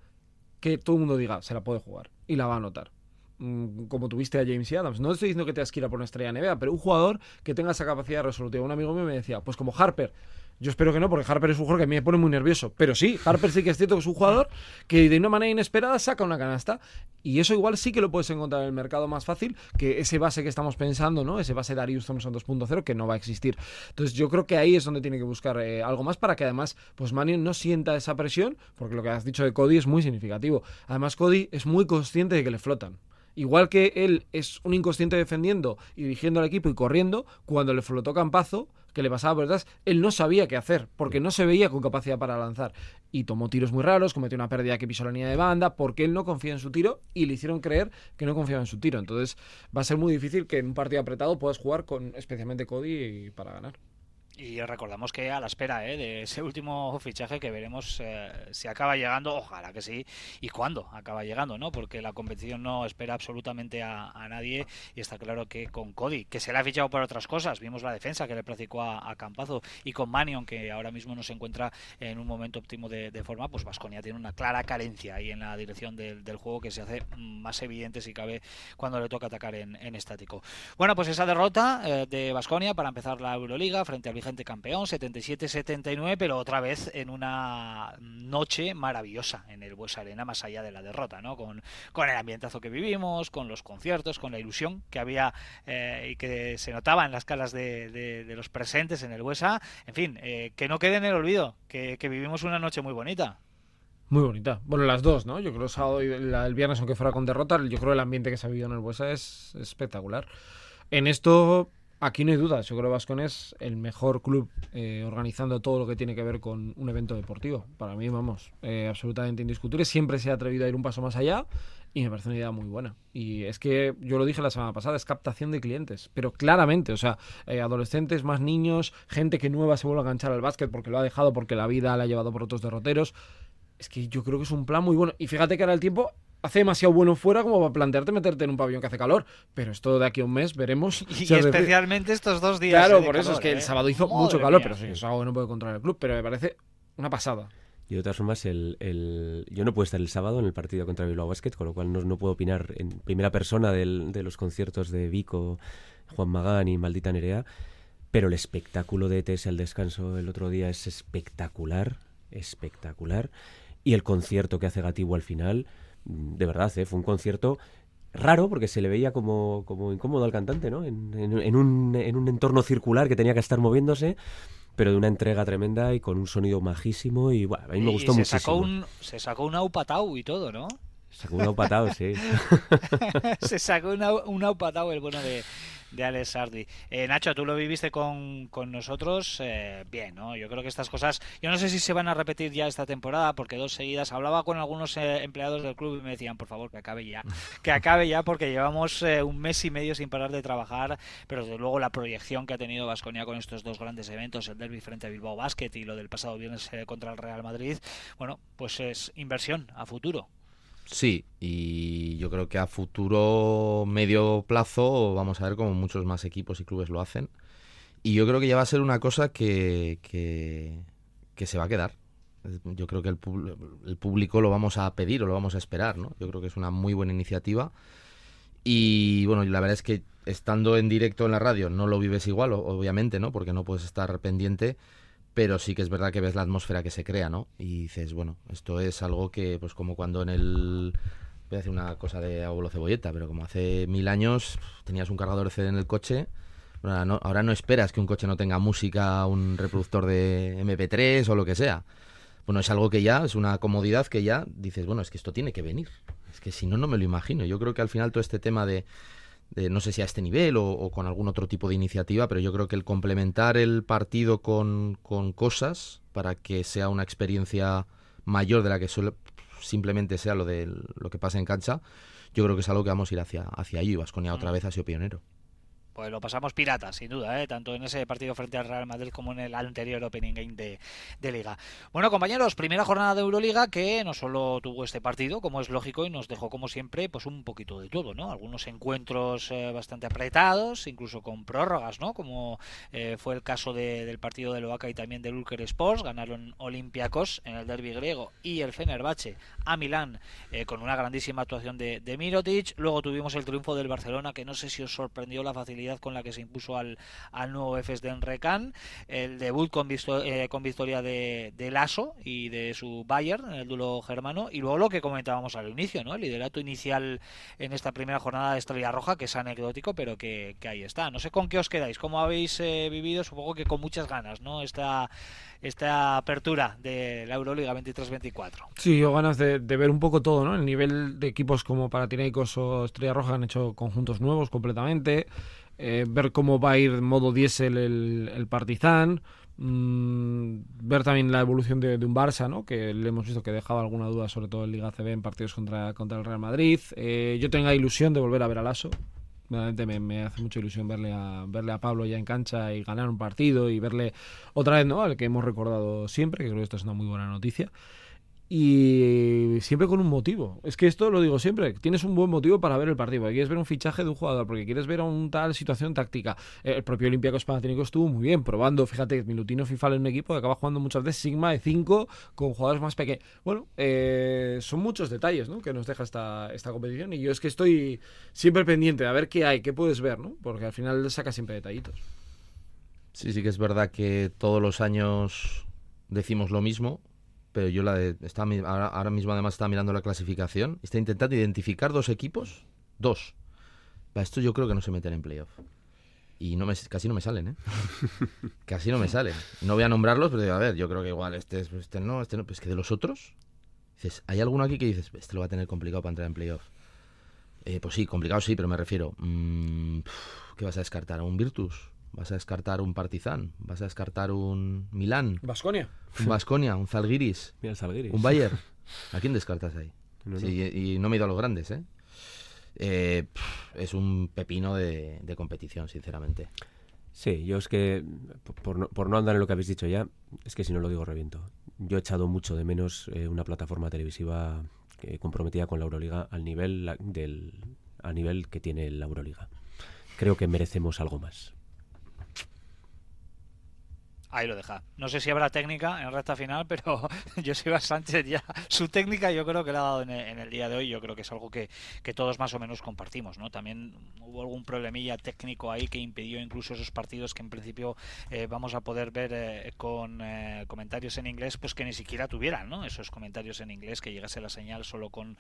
que todo el mundo diga, se la puede jugar y la va a anotar. Mm, Como tuviste a James Adams. No estoy diciendo que te que ir a por una estrella NBA, pero un jugador que tenga esa capacidad resolutiva. Un amigo mío me decía, pues como Harper. Yo espero que no, porque Harper es un jugador que a mí me pone muy nervioso. Pero sí, Harper sí que es cierto que es un jugador que de una manera inesperada saca una canasta. Y eso igual sí que lo puedes encontrar en el mercado más fácil que ese base que estamos pensando, ¿no? Ese base Darius Thompson 2.0 que no va a existir. Entonces yo creo que ahí es donde tiene que buscar eh, algo más para que además, pues Manion no sienta esa presión, porque lo que has dicho de Cody es muy significativo. Además, Cody es muy consciente de que le flotan. Igual que él es un inconsciente defendiendo y dirigiendo al equipo y corriendo, cuando le flotó Campazo, que le pasaba por detrás, él no sabía qué hacer, porque no se veía con capacidad para lanzar. Y tomó tiros muy raros, cometió una pérdida que pisó la línea de banda, porque él no confía en su tiro y le hicieron creer que no confiaba en su tiro. Entonces va a ser muy difícil que en un partido apretado puedas jugar con especialmente Cody para ganar. Y recordamos que a la espera ¿eh? de ese último fichaje que veremos eh, si acaba llegando, ojalá que sí, y cuándo acaba llegando, ¿no? Porque la competición no espera absolutamente a, nadie y está claro que con Cody, que se le ha fichado por otras cosas, vimos la defensa que le practicó a, Campazo y con Manion, que ahora mismo no se encuentra en un momento óptimo de, forma, pues Vasconia tiene una clara carencia ahí en la dirección del, juego que se hace más evidente si cabe cuando le toca atacar en, estático. Bueno, pues esa derrota eh, de Vasconia para empezar la Euroliga frente al campeón, 77-79, pero otra vez en una noche maravillosa en el Bues Arena, más allá de la derrota, ¿no? Con, el ambientazo que vivimos, con los conciertos, con la ilusión que había eh, y que se notaba en las caras de, los presentes en el Buesa. En fin, eh, que no quede en el olvido, que, vivimos una noche muy bonita. Muy bonita. Bueno, las dos, ¿no? Yo creo el sábado y el viernes, aunque fuera con derrota, yo creo el ambiente que se ha vivido en el Buesa es espectacular. En esto Aquí no hay dudas, yo creo que Vascon es el mejor club eh, organizando todo lo que tiene que ver con un evento deportivo. Para mí, vamos, eh, absolutamente indiscutible. Siempre se ha atrevido a ir un paso más allá y me parece una idea muy buena. Y es que yo lo dije la semana pasada, es captación de clientes, pero claramente, o sea, eh, adolescentes, más niños, gente que nueva se vuelve a enganchar al básquet porque lo ha dejado, porque la vida la ha llevado por otros derroteros. Es que yo creo que es un plan muy bueno. Y fíjate que ahora el tiempo hace demasiado bueno fuera como para plantearte meterte en un pabellón que hace calor. Pero esto de aquí a un mes veremos. Y, especialmente estos dos días. Claro, por eso es que el ¿eh? sábado hizo mucho calor, pero sí, es algo que no puede controlar el club. Pero me parece una pasada. Y de todas formas, el, yo no puedo estar el sábado en el partido contra Bilbao Basket, con lo cual no, no puedo opinar en primera persona de los conciertos de Vico, Juan Magán y Maldita Nerea. Pero el espectáculo de ETS al descanso el otro día es espectacular, espectacular. Y el concierto que hace Gativo al final, de verdad, ¿eh? fue un concierto raro porque se le veía como, como incómodo al cantante, ¿no? En, un, en un entorno circular que tenía que estar moviéndose pero de una entrega tremenda y con un sonido majísimo y bueno, a mí me gustó se muchísimo. Sacó un, se sacó un aupatau y todo, ¿no? Sacó un aupatau, sí. se sacó un, un aupatau el bueno de, de Alex Sardi. Eh, Nacho, tú lo viviste con, con nosotros eh, bien, ¿no? Yo creo que estas cosas, yo no sé si se van a repetir ya esta temporada, porque dos seguidas hablaba con algunos eh, empleados del club y me decían, por favor, que acabe ya, que acabe ya, porque llevamos un mes y medio sin parar de trabajar, pero desde luego la proyección que ha tenido Vasconia con estos dos grandes eventos, el derby frente a Bilbao Basket y lo del pasado viernes contra el Real Madrid, bueno, pues es inversión a futuro. Sí, y yo creo que a futuro medio plazo vamos a ver cómo muchos más equipos y clubes lo hacen. Y yo creo que ya va a ser una cosa que, que, se va a quedar. Yo creo que el, el, público lo vamos a pedir o lo vamos a esperar, ¿no? Yo creo que es una muy buena iniciativa. Y bueno, la verdad es que estando en directo en la radio no lo vives igual, obviamente, ¿no? Porque no puedes estar pendiente pero sí que es verdad que ves la atmósfera que se crea, ¿no? Y dices, bueno, esto es algo que, pues como cuando en el... Voy a decir una cosa de abuelo cebolleta, pero como hace mil años tenías un cargador de CD en el coche, ahora no, ahora no esperas que un coche no tenga música, un reproductor de MP3 o lo que sea. Bueno, es algo que ya, es una comodidad que ya dices, bueno, es que esto tiene que venir. Es que si no, no me lo imagino. Yo creo que al final todo este tema de no sé si a este nivel o, con algún otro tipo de iniciativa, pero yo creo que el complementar el partido con, cosas para que sea una experiencia mayor de la que simplemente sea lo de lo que pasa en cancha, yo creo que es algo que vamos a ir hacia, hacia allí. Vasconia otra mm. vez ha sido pionero pues lo pasamos pirata, sin duda, ¿eh? tanto en ese partido frente al Real Madrid como en el anterior Opening Game de, Liga. Bueno, compañeros, primera jornada de Euroliga que no solo tuvo este partido, como es lógico, y nos dejó, como siempre, pues un poquito de todo, ¿no? Algunos encuentros eh, bastante apretados, incluso con prórrogas, ¿no? Como eh, fue el caso del partido de Loaca y también del Ulker Sports, ganaron Olympiacos en el derby griego y el Fenerbahce a Milán con una grandísima actuación de, de Mirotic. Luego tuvimos el triunfo del Barcelona, que no sé si os sorprendió la facilidad con la que se impuso al, al nuevo EFES de Enrecan, el debut con, eh, con victoria de, de, Lasso y de su Bayern en el duelo germano, y luego lo que comentábamos al inicio, ¿no? el liderato inicial en esta primera jornada de Estrella Roja, que es anecdótico, pero que, ahí está. No sé con qué os quedáis, cómo habéis eh, vivido, supongo que con muchas ganas, ¿no? Esta, esta apertura de la Euroliga 23-24. Sí, yo ganas de, ver un poco todo, ¿no? El nivel de equipos como Panathinaikos o Estrella Roja han hecho conjuntos nuevos completamente. Eh, ver cómo va a ir modo diésel el, el Partizan, mm, ver también la evolución de, de, un Barça, ¿no? que le hemos visto que dejaba alguna duda, sobre todo en Liga CB en partidos contra, contra el Real Madrid. Eh, yo tengo ilusión de volver a ver a Lasso. Realmente me, me, hace mucha ilusión verle a, verle a Pablo ya en cancha y ganar un partido y verle otra vez, ¿no? Al que hemos recordado siempre, que creo que esto es una muy buena noticia y siempre con un motivo. Es que esto lo digo siempre, tienes un buen motivo para ver el partido, porque quieres ver un fichaje de un jugador, porque quieres ver a un tal situación táctica. El propio Olympiacos Panathinaikos estuvo muy bien probando, fíjate, Milutino FIFA en un equipo que acaba jugando muchas veces Sigma de 5 con jugadores más pequeños. Bueno, eh, son muchos detalles ¿no? que nos deja esta, esta competición y yo es que estoy siempre pendiente de a ver qué hay, qué puedes ver, ¿no? porque al final saca siempre detallitos. Sí, sí que es verdad que todos los años decimos lo mismo, pero yo la de, está, ahora, ahora, mismo además está mirando la clasificación, está intentando identificar dos equipos, dos. Para esto yo creo que no se meten en playoff. Y no me, casi no me salen, ¿eh? casi no me salen. No voy a nombrarlos, pero a ver, yo creo que igual este, este no, este no. Pues que de los otros, dices, ¿hay alguno aquí que dices, este lo va a tener complicado para entrar en playoff? Eh, pues sí, complicado sí, pero me refiero, mmm, ¿qué vas a descartar? ¿A un Virtus? ¿Vas a descartar un Partizan? ¿Vas a descartar un Milán? ¿Vasconia? Un Vasconia, un Zalgiris. Mira el Zalgiris. Un Bayern. ¿A quién descartas ahí? No, sí, y, y, no me he ido a los grandes, ¿eh? eh pff, es un pepino de, de, competición, sinceramente. Sí, yo es que, por no, por no, andar en lo que habéis dicho ya, es que si no lo digo reviento. Yo he echado mucho de menos eh, una plataforma televisiva eh, comprometida con la Euroliga al nivel, del, al nivel que tiene la Euroliga. Creo que merecemos algo más ahí lo deja. No sé si habrá técnica en recta final, pero Joseba Sánchez ya su técnica yo creo que la ha dado en el, en el, día de hoy. Yo creo que es algo que, que, todos más o menos compartimos, ¿no? También hubo algún problemilla técnico ahí que impidió incluso esos partidos que en principio eh, vamos a poder ver eh, con eh, comentarios en inglés, pues que ni siquiera tuvieran, ¿no? Esos comentarios en inglés, que llegase la señal solo con,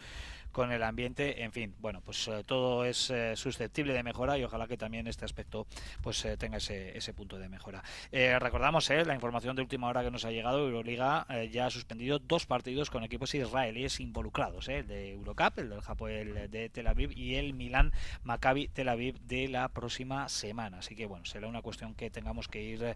con el ambiente. En fin, bueno, pues todo es susceptible de mejora y ojalá que también este aspecto pues tenga ese, ese punto de mejora. recordamos ¿eh? la información de última hora que nos ha llegado, Euroliga eh, ya ha suspendido dos partidos con equipos israelíes involucrados, ¿eh? el de Eurocup, el del Japón el de Tel Aviv y el Milan Maccabi Tel Aviv de la próxima semana. Así que bueno, será una cuestión que tengamos que ir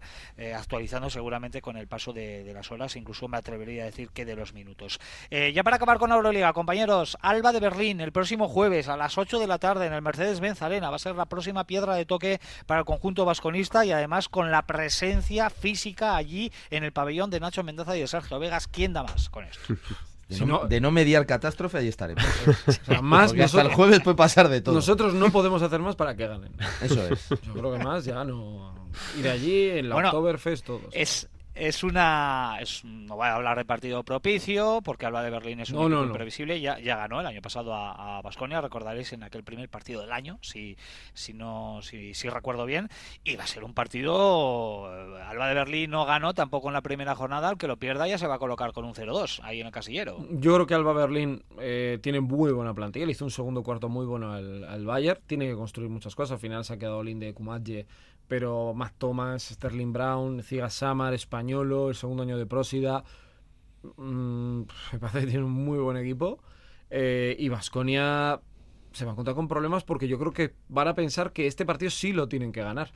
actualizando seguramente con el paso de, las horas, incluso me atrevería a decir que de los minutos. Ya para acabar con Euroliga, compañeros, Alba de Berlín el próximo jueves a las 8 de la tarde en el Mercedes-Benz Arena va a ser la próxima piedra de toque para el conjunto vasconista y además con la presencia física allí en el pabellón de Nacho Mendoza y de Sergio Vegas. ¿Quién da más con esto? De no, si no, de no, mediar catástrofe, ahí estaremos. o sea, más nosotros, hasta el jueves puede pasar de todo. Nosotros no podemos hacer más para que ganen. Eso es. Yo creo que más ya no. Ir allí en la bueno, Oktoberfest todos. Es, es una es, no voy a hablar de partido propicio porque Alba de Berlín es un no, no, no. imprevisible ya, ya ganó el año pasado a Basconia recordaréis en aquel primer partido del año si si no si, si, recuerdo bien y va a ser un partido Alba de Berlín no ganó tampoco en la primera jornada el que lo pierda ya se va a colocar con un 0-2 ahí en el casillero yo creo que Alba Berlín eh, tiene muy buena plantilla le hizo un segundo cuarto muy bueno al, al Bayern tiene que construir muchas cosas al final se ha quedado Linde Kumadje pero Matt Thomas, Sterling Brown, Ciga Samar, Españolo, el segundo año de Prósida. Mmm, me parece que tiene un muy buen equipo. Eh, y Vasconia se va a encontrar con problemas porque yo creo que van a pensar que este partido sí lo tienen que ganar.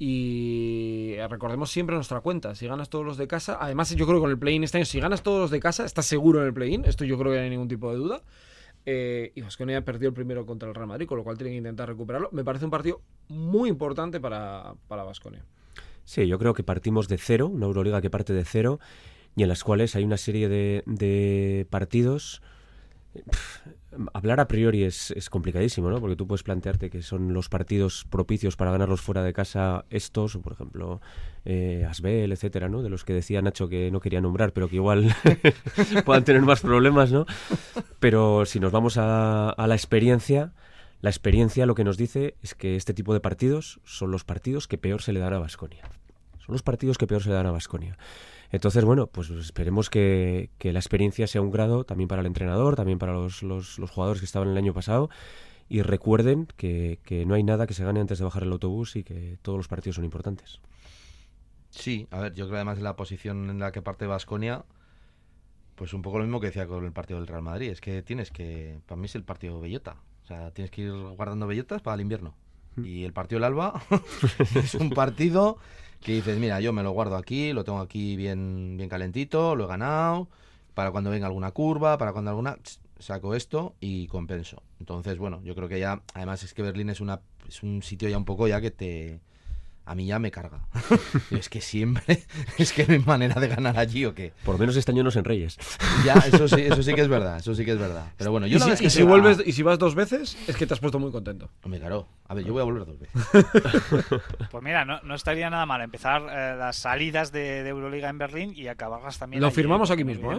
Y recordemos siempre nuestra cuenta. Si ganas todos los de casa, además yo creo que con el play-in este año, si ganas todos los de casa, estás seguro en el play-in. Esto yo creo que no hay ningún tipo de duda. Eh, y Vasconia perdió el primero contra el Real Madrid, con lo cual tienen que intentar recuperarlo. Me parece un partido muy importante para Vasconia. Sí, yo creo que partimos de cero, una Euroliga que parte de cero, y en las cuales hay una serie de, de partidos. Hablar a priori es, complicadísimo, ¿no? Porque tú puedes plantearte que son los partidos propicios para ganarlos fuera de casa estos, por ejemplo, eh, Asbel, etcétera, ¿no? De los que decía Nacho que no quería nombrar, pero que igual puedan tener más problemas, ¿no? Pero si nos vamos a, a la experiencia, la experiencia lo que nos dice es que este tipo de partidos son los partidos que peor se le dan a Basconia. Los partidos que peor se le dan a Basconia. Entonces, bueno, pues esperemos que, la experiencia sea un grado también para el entrenador, también para los, jugadores que estaban el año pasado. Y recuerden que, que, no hay nada que se gane antes de bajar el autobús y que todos los partidos son importantes. Sí, a ver, yo creo además de la posición en la que parte Vasconia, pues un poco lo mismo que decía con el partido del Real Madrid. Es que tienes que, para mí es el partido bellota. O sea, tienes que ir guardando bellotas para el invierno. Y el partido del Alba es un partido que dices, mira, yo me lo guardo aquí, lo tengo aquí bien, bien calentito, lo he ganado, para cuando venga alguna curva, para cuando alguna... saco esto y compenso. Entonces, bueno, yo creo que ya, además es que Berlín es, una, es un sitio ya un poco ya que te a mí ya me carga. es que siempre, es que no hay manera de ganar allí o qué. Por lo menos este año no es en Reyes. Ya, eso sí, eso sí que es verdad, eso sí que es verdad. Pero bueno, yo y si, y si vuelves y si vas dos veces, es que te has puesto muy contento. Hombre, claro. A ver, yo voy a volver dos veces. Pues mira, no, no estaría nada mal empezar eh, las salidas de, de Euroliga en Berlín y acabarlas también. Lo allí, firmamos aquí mismo, ¿eh?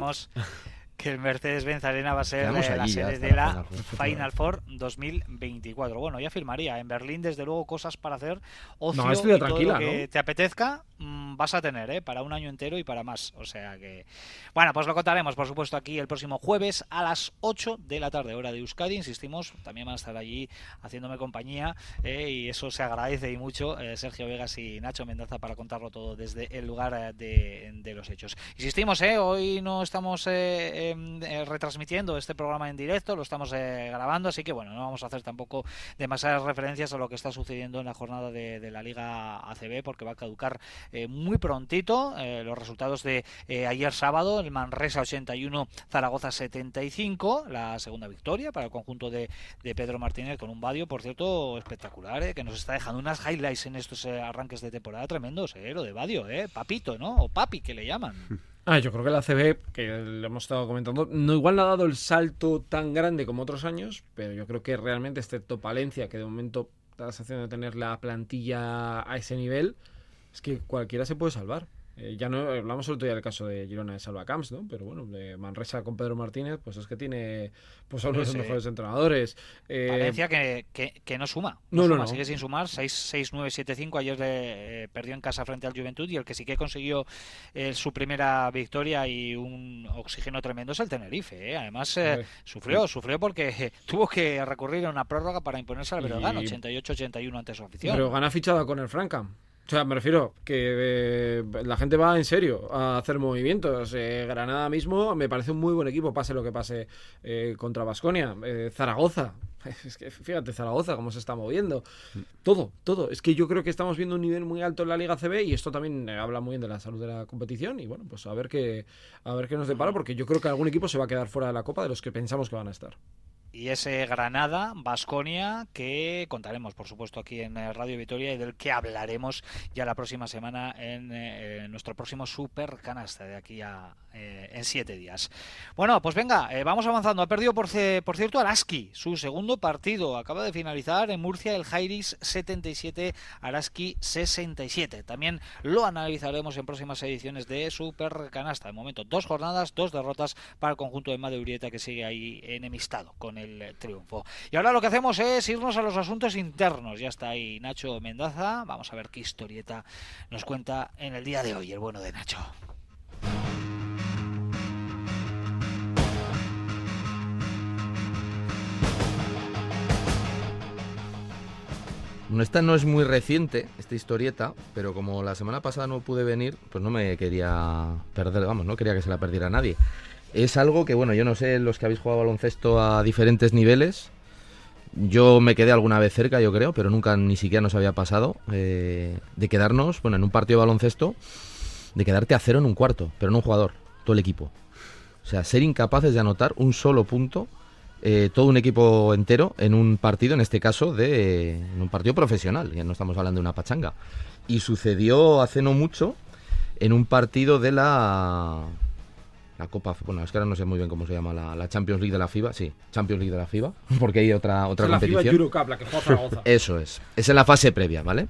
Que el Mercedes-Benz Arena va a ser eh, la sede de la la Final Four. Final Four 2024. Bueno, ya firmaría. En Berlín, desde luego, cosas para hacer. Ocio No, estoy y todo tranquila, lo que ¿no? te apetezca mm, vas a tener, ¿eh? Para un año entero y para más. O sea que... Bueno, pues lo contaremos, por supuesto, aquí el próximo jueves a las 8 de la tarde, hora de Euskadi. Insistimos, también van a estar allí haciéndome compañía eh, y eso se agradece y mucho. eh, Sergio Vegas y Nacho Mendoza para contarlo todo desde el lugar eh, de, los hechos. Insistimos, eh, hoy no estamos em, retransmitiendo este programa en directo, lo estamos grabando, así que bueno, no vamos a hacer tampoco demasiadas referencias a lo que está sucediendo en la jornada de, de la Liga ACB porque va a caducar eh, muy prontito eh, los resultados de eh, ayer sábado, el Manresa 81, Zaragoza 75, la segunda victoria para el conjunto de, de Pedro Martínez con un vadio, por cierto, espectacular, que nos está dejando unas highlights en estos arranques de temporada tremendos, lo de vadio, papito, ¿no? O papi, que le llaman. Ah, yo creo que la CB, que lo hemos estado comentando, no igual no ha dado el salto tan grande como otros años, pero yo creo que realmente, excepto Palencia, que de momento sensación de tener la plantilla a ese nivel, es que cualquiera se puede salvar. Eh, ya no hablamos el otro día del caso de Girona de Salvacamps, ¿no? Pero bueno, de Manresa con Pedro Martínez, pues es que tiene pues a uno de los mejores entrenadores. Eh, Valencia que, que, que no suma. No, no, suma, no. Sigue sin sumar. 6-9-7-5. Ayer le, eh, perdió en casa frente al Juventud. Y el que sí que consiguió eh, su primera victoria y un oxígeno tremendo es el Tenerife. Además, sufrió, sufrió porque tuvo que recurrir a una prórroga para imponerse al Y- Breogán. 88-81 ante su afición. Pero gana fichada con el Franca. O sea, me refiero que eh, la gente va en serio a hacer movimientos. Eh, Granada mismo me parece un muy buen equipo, pase lo que pase eh, contra Basconia. Zaragoza. Es que fíjate, Zaragoza, cómo se está moviendo. Todo, todo. Es que yo creo que estamos viendo un nivel muy alto en la Liga CB y esto también eh, habla muy bien de la salud de la competición. Y bueno, pues a ver qué, a ver qué nos depara, porque yo creo que algún equipo se va a quedar fuera de la Copa de los que pensamos que van a estar. Y ese Granada, Basconia, que contaremos, por supuesto, aquí en eh, Radio Vitoria y del que hablaremos ya la próxima semana en eh, nuestro próximo Super Canasta de aquí a eh, en siete días. Bueno, pues venga, vamos avanzando. Ha perdido, por, por cierto, Araski, su segundo partido. Acaba de finalizar en Murcia el Jairis 77, Araski 67. También lo analizaremos en próximas ediciones de Super Canasta. De momento, dos jornadas, dos derrotas para el conjunto de Madeurieta que sigue ahí enemistado con el triunfo. Y ahora lo que hacemos es irnos a los asuntos internos. Ya está ahí Nacho Mendaza. Vamos a ver qué historieta nos cuenta en el día de hoy el bueno de Nacho. Esta no es muy reciente, esta historieta, pero como la semana pasada no pude venir, pues no me quería perder, vamos, no quería que se la perdiera nadie. Es algo que, bueno, yo no sé los que habéis jugado baloncesto a diferentes niveles. Yo me quedé alguna vez cerca, yo creo, pero nunca ni siquiera nos había pasado eh, de quedarnos, bueno, en un partido de baloncesto, de quedarte a cero en un cuarto, pero no un jugador, todo el equipo. O sea, ser incapaces de anotar un solo punto eh, todo un equipo entero en un partido, en este caso, de en un partido profesional, ya no estamos hablando de una pachanga. Y sucedió hace no mucho en un partido de la la Copa, bueno, es que ahora no sé muy bien cómo se llama, la, la Champions League de la FIBA, sí, Champions League de la FIBA, porque hay otra, otra Es la FIBA competición. Eurocup, la que juega Zaragoza. Eso es. Es en la fase previa, ¿vale?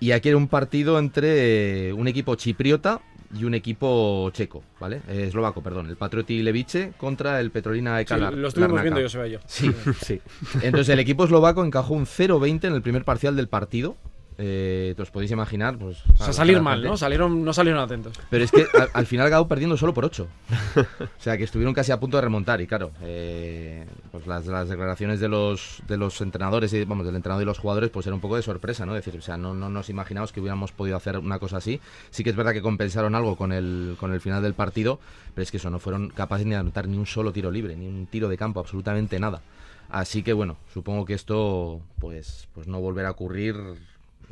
Y aquí era un partido entre eh, un equipo chipriota y un equipo checo, ¿vale? Eh, eslovaco, perdón. El Patrioti Levice contra el Petrolina Sí, Eka Lar- lo estuvimos viendo, yo se ve yo. Sí. Sí. Entonces el equipo eslovaco encajó un 0-20 en el primer parcial del partido. Eh, os podéis imaginar, pues... O sea, salir mal, ¿no? Salieron, no salieron atentos. Pero es que al, al final acabó perdiendo solo por 8. O sea, que estuvieron casi a punto de remontar. Y claro, eh, pues las, las declaraciones de los, de los entrenadores y vamos, del entrenador y los jugadores, pues era un poco de sorpresa, ¿no? decir, o sea, no, no nos imaginamos que hubiéramos podido hacer una cosa así. Sí que es verdad que compensaron algo con el, con el final del partido, pero es que eso, no fueron capaces ni de anotar ni un solo tiro libre, ni un tiro de campo, absolutamente nada. Así que bueno, supongo que esto pues, pues no volverá a ocurrir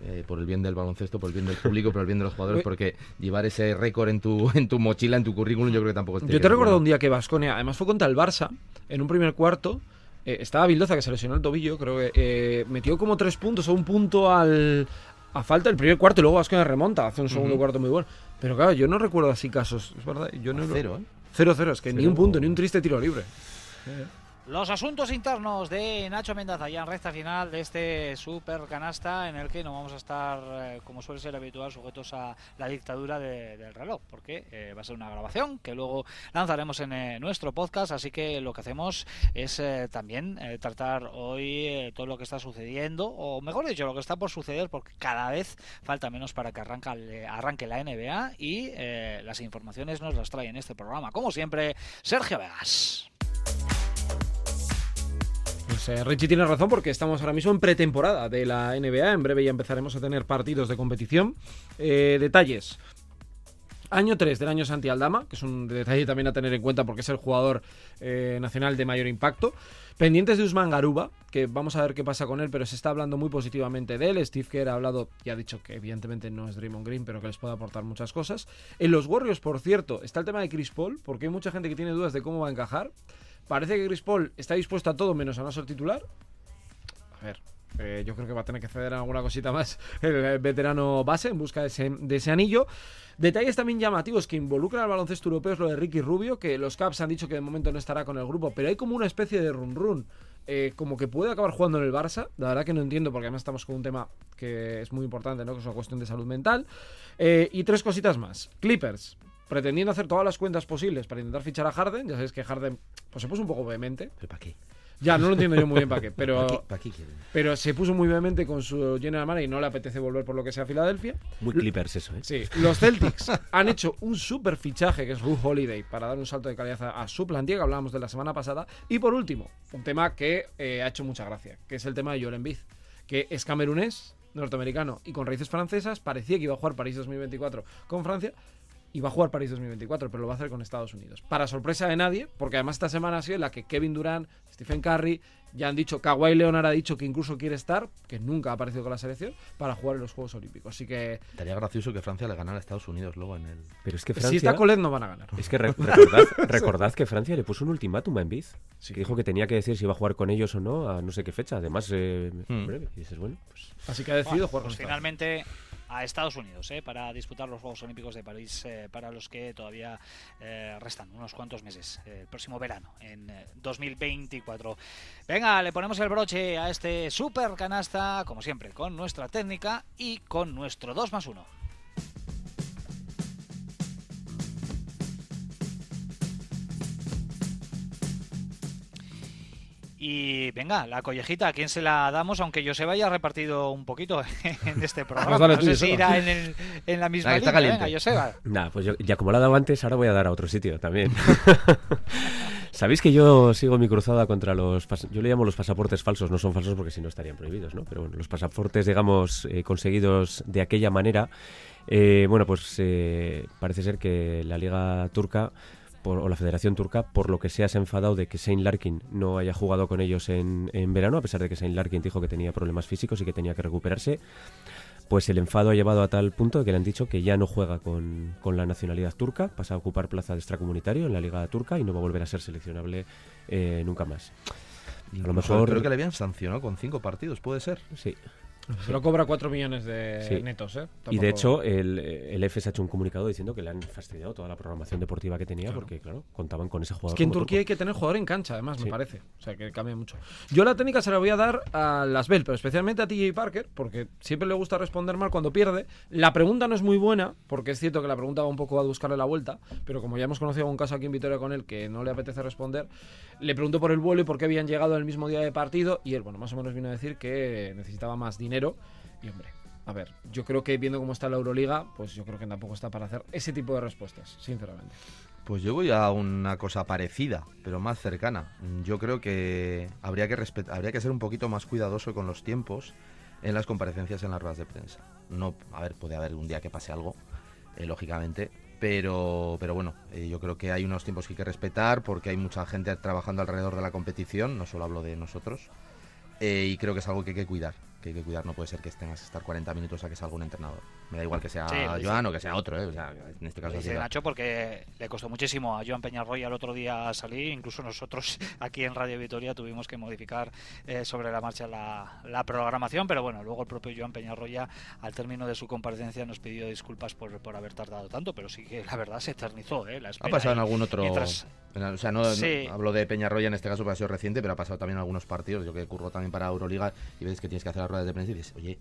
eh, por el bien del baloncesto, por el bien del público, por el bien de los jugadores, porque llevar ese récord en tu, en tu mochila, en tu currículum, yo creo que tampoco es Yo te recuerdo un día que Vasconia, además fue contra el Barça, en un primer cuarto, eh, estaba Bildoza que se lesionó el tobillo, creo que eh, metió como tres puntos o un punto al, a falta del primer cuarto y luego Vasconia remonta, hace un segundo cuarto muy bueno. Pero claro, yo no recuerdo así casos, es verdad. Yo no cero, ¿eh? Cero, cero, es que ni un punto, ni un triste tiro libre. Los asuntos internos de Nacho Mendaza ya en recta final de este super canasta en el que no vamos a estar, eh, como suele ser habitual, sujetos a la dictadura de- del reloj, porque eh, va a ser una grabación que luego lanzaremos en eh, nuestro podcast, así que lo que hacemos es también tratar hoy todo lo que está sucediendo, o mejor dicho, lo que está por suceder, porque cada vez falta menos para que arranque la NBA y las informaciones nos las trae en este programa, como siempre, Sergio Vegas. Pues Richie tiene razón porque estamos ahora mismo en pretemporada de la NBA. En breve ya empezaremos a tener partidos de competición. Eh, detalles. Año 3 del año Santi Aldama, que es un detalle también a tener en cuenta porque es el jugador eh, nacional de mayor impacto. Pendientes de Usman Garuba, que vamos a ver qué pasa con él, pero se está hablando muy positivamente de él. Steve Kerr ha hablado y ha dicho que evidentemente no es Draymond Green, pero que les puede aportar muchas cosas. En los Warriors, por cierto, está el tema de Chris Paul, porque hay mucha gente que tiene dudas de cómo va a encajar. Parece que Chris Paul está dispuesto a todo menos a no ser titular. A ver, eh, yo creo que va a tener que ceder alguna cosita más el, eh, veterano base en busca de ese, anillo. Detalles también llamativos que involucran al baloncesto europeo es lo de Ricky Rubio, que los Caps han dicho que de momento no estará con el grupo, pero hay como una especie de run run. eh, como que puede acabar jugando en el Barça, la verdad que no entiendo porque además estamos con un tema que es muy importante, ¿no? que es una cuestión de salud mental. Y tres cositas más. Clippers, pretendiendo hacer todas las cuentas posibles para intentar fichar a Harden, ya sabéis que Harden pues, se puso un poco vehemente. ¿Pero para qué? Ya, no lo entiendo yo muy bien para qué, pero... ¿Para qué, para qué quieren? Pero se puso muy vehemente con su general manager y no le apetece volver por lo que sea a Filadelfia. Muy Clippers eso, ¿eh? Sí, los Celtics han hecho un super fichaje que es Ru Holiday para dar un salto de calidad a, a su plantilla que hablábamos de la semana pasada. Y por último, un tema que eh, ha hecho mucha gracia, que es el tema de Joel Embiid, que es camerunés, norteamericano y con raíces francesas. Parecía que iba a jugar París 2024 con Francia. Y va a jugar París 2024, pero lo va a hacer con Estados Unidos. Para sorpresa de nadie, porque además esta semana ha sido en la que Kevin Durant, Stephen Curry, ya han dicho, Kawhi Leonard ha dicho que incluso quiere estar, que nunca ha aparecido con la selección, para jugar en los Juegos Olímpicos. Así que Estaría gracioso que Francia le ganara a Estados Unidos luego en el... Pero es que si Francia... está Colet no van a ganar. Es que re- recordad, recordad que Francia le puso un ultimátum a Embiid. Que dijo que tenía que decir si iba a jugar con ellos o no a no sé qué fecha. Además, eh, Hmm. breve. Y dices, bueno, pues Así que ha decidido Bueno, jugar pues con Estados finalmente a Estados Unidos ¿eh? para disputar los Juegos Olímpicos de París eh, para los que todavía eh, restan unos cuantos meses eh, el próximo verano en eh, 2024 venga le ponemos el broche a este super canasta como siempre con nuestra técnica y con nuestro 2 más 1 Y venga, la collejita, ¿a quién se la damos? Aunque yo se vaya repartido un poquito en este programa. Pues dale no sé si irá en, el- en la misma La línea. Venga, Joseba. Pues yo, ya como lo he dado antes, ahora voy a dar a otro sitio también. Sabéis que yo sigo mi cruzada contra los... Yo le llamo los pasaportes falsos, no son falsos porque si no estarían prohibidos, ¿no? Pero bueno, los pasaportes, digamos, eh, conseguidos de aquella manera. eh, bueno, pues eh, parece ser que la Liga Turca por- o la Federación Turca, por lo que se ha enfadado de que Shane Larkin no haya jugado con ellos en, en verano, a pesar de que Shane Larkin dijo que tenía problemas físicos y que tenía que recuperarse. Pues el enfado ha llevado a tal punto de que le han dicho que ya no juega con, con la nacionalidad turca, pasa a ocupar plaza de extracomunitario en la Liga Turca y no va a volver a ser seleccionable eh, nunca más. A lo mejor. Creo que le habían sancionado con cinco partidos, puede ser. Sí. Pero cobra 4 millones de Sí. netos, ¿eh? Y de hecho, el, el EFES ha hecho un comunicado diciendo que le han fastidiado toda la programación deportiva que tenía Claro. porque, claro, contaban con ese jugador. Es que en Turquía hay que tener jugador en cancha, además, me parece. O sea, que cambia mucho. Yo la técnica se la voy a dar a Las Bell, pero especialmente a TJ Parker, porque siempre le gusta responder mal cuando pierde. La pregunta no es muy buena, porque es cierto que la pregunta va un poco a buscarle la vuelta, pero como ya hemos conocido un caso aquí en Vitoria con él que no le apetece responder, le preguntó por el vuelo y por qué habían llegado el mismo día de partido, y él, bueno, más o menos vino a decir que necesitaba más dinero. Y hombre, a ver, yo creo que viendo cómo está la Euroliga, pues yo creo que tampoco está para hacer ese tipo de respuestas, sinceramente. Pues yo voy a una cosa parecida, pero más cercana. Yo creo que habría que, habría que ser un poquito más cuidadoso con los tiempos en las comparecencias en las ruedas de prensa. No, a ver, puede haber un día que pase algo, eh, lógicamente, pero, pero bueno, eh, yo creo que hay unos tiempos que hay que respetar porque hay mucha gente trabajando alrededor de la competición, no solo hablo de nosotros, eh, y creo que es algo que hay que cuidar. Que hay que cuidar, no puede ser que tengas que estar 40 minutos a que salga un entrenador. Me da igual que sea Sí, Joan o que sea otro, ¿eh? O sea, en este caso dice sí, Nacho porque le costó muchísimo a Joan Peñarroya el otro día salir, incluso nosotros aquí en Radio Vitoria tuvimos que modificar eh, sobre la marcha la, la programación, pero bueno, luego el propio Joan Peñarroya al término de su comparecencia nos pidió disculpas por, por haber tardado tanto, pero sí que la verdad se eternizó eh, la Ha pasado en algún otro. mientras- en- O sea, no, hablo de Peñarroya en este caso porque ha sido reciente, pero ha pasado también en algunos partidos. Yo que curro también para Euroliga y ves que tienes que hacer ruedas de prensa y dices, oye,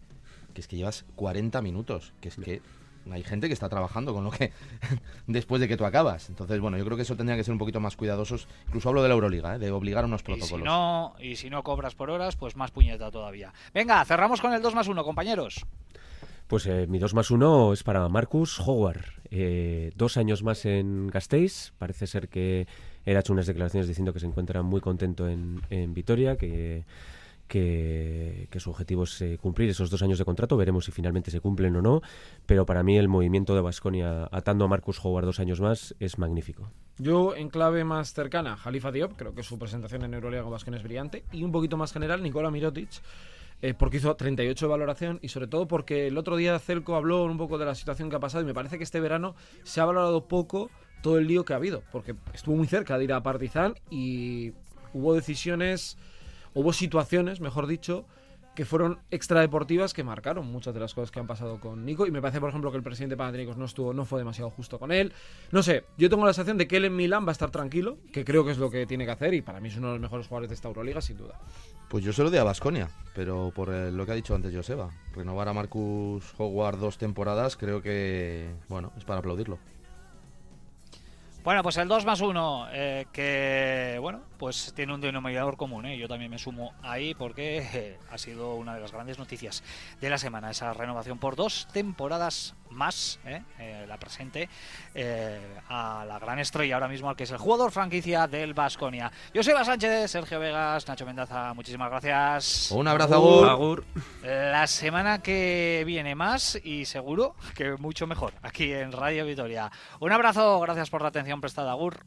que es que llevas 40 minutos, que es que hay gente que está trabajando con lo que después de que tú acabas. Entonces, bueno, yo creo que eso tendría que ser un poquito más cuidadosos. Incluso hablo de la Euroliga, ¿eh? de obligar unos Y si, protocolos. no, y si no cobras por horas, pues más puñeta todavía. Venga, cerramos con el 2 más 1, compañeros. Pues eh, mi 2 más 1 es para Marcus Howard. Eh, dos años más en Gasteiz. Parece ser que él ha hecho unas declaraciones diciendo que se encuentra muy contento en, en Vitoria, que, que, que su objetivo es eh, cumplir esos dos años de contrato. Veremos si finalmente se cumplen o no. Pero para mí el movimiento de Basconia atando a Marcus Howard dos años más es magnífico. Yo, en clave más cercana, Jalifa Diop, creo que su presentación en Euroliga con Vasconia es brillante. Y un poquito más general, Nikola Mirotic, eh, porque hizo 38 de valoración y sobre todo porque el otro día Celco habló un poco de la situación que ha pasado y me parece que este verano se ha valorado poco todo el lío que ha habido, porque estuvo muy cerca de ir a Partizan y hubo decisiones, hubo situaciones, mejor dicho, que fueron extradeportivas que marcaron muchas de las cosas que han pasado con Nico. Y me parece por ejemplo que el presidente Panathinaikos no estuvo no fue demasiado justo con él. No sé yo tengo la sensación de que él en Milán va a estar tranquilo que creo que es lo que tiene que hacer y para mí es uno de los mejores jugadores de esta Euroliga sin duda. Pues yo se lo di a Basconia, pero por eh, lo que ha dicho antes Joseba, renovar a Marcus Howard dos temporadas creo que, bueno, es para aplaudirlo. Bueno, pues el 2 más 1, que bueno, pues tiene un denominador común, ¿eh? yo también me sumo ahí porque eh, ha sido una de las grandes noticias de la semana, esa renovación por dos temporadas más, ¿eh? Eh, la presente, eh, a la gran estrella ahora mismo, al que es el jugador franquicia del Vasconia. Yo soy Eva Sánchez, Sergio Vegas, Nacho Mendaza, muchísimas gracias. Un abrazo, Agur. Agur. La semana que viene más y seguro que mucho mejor aquí en Radio Vitoria. Un abrazo, gracias por la atención prestada, Agur.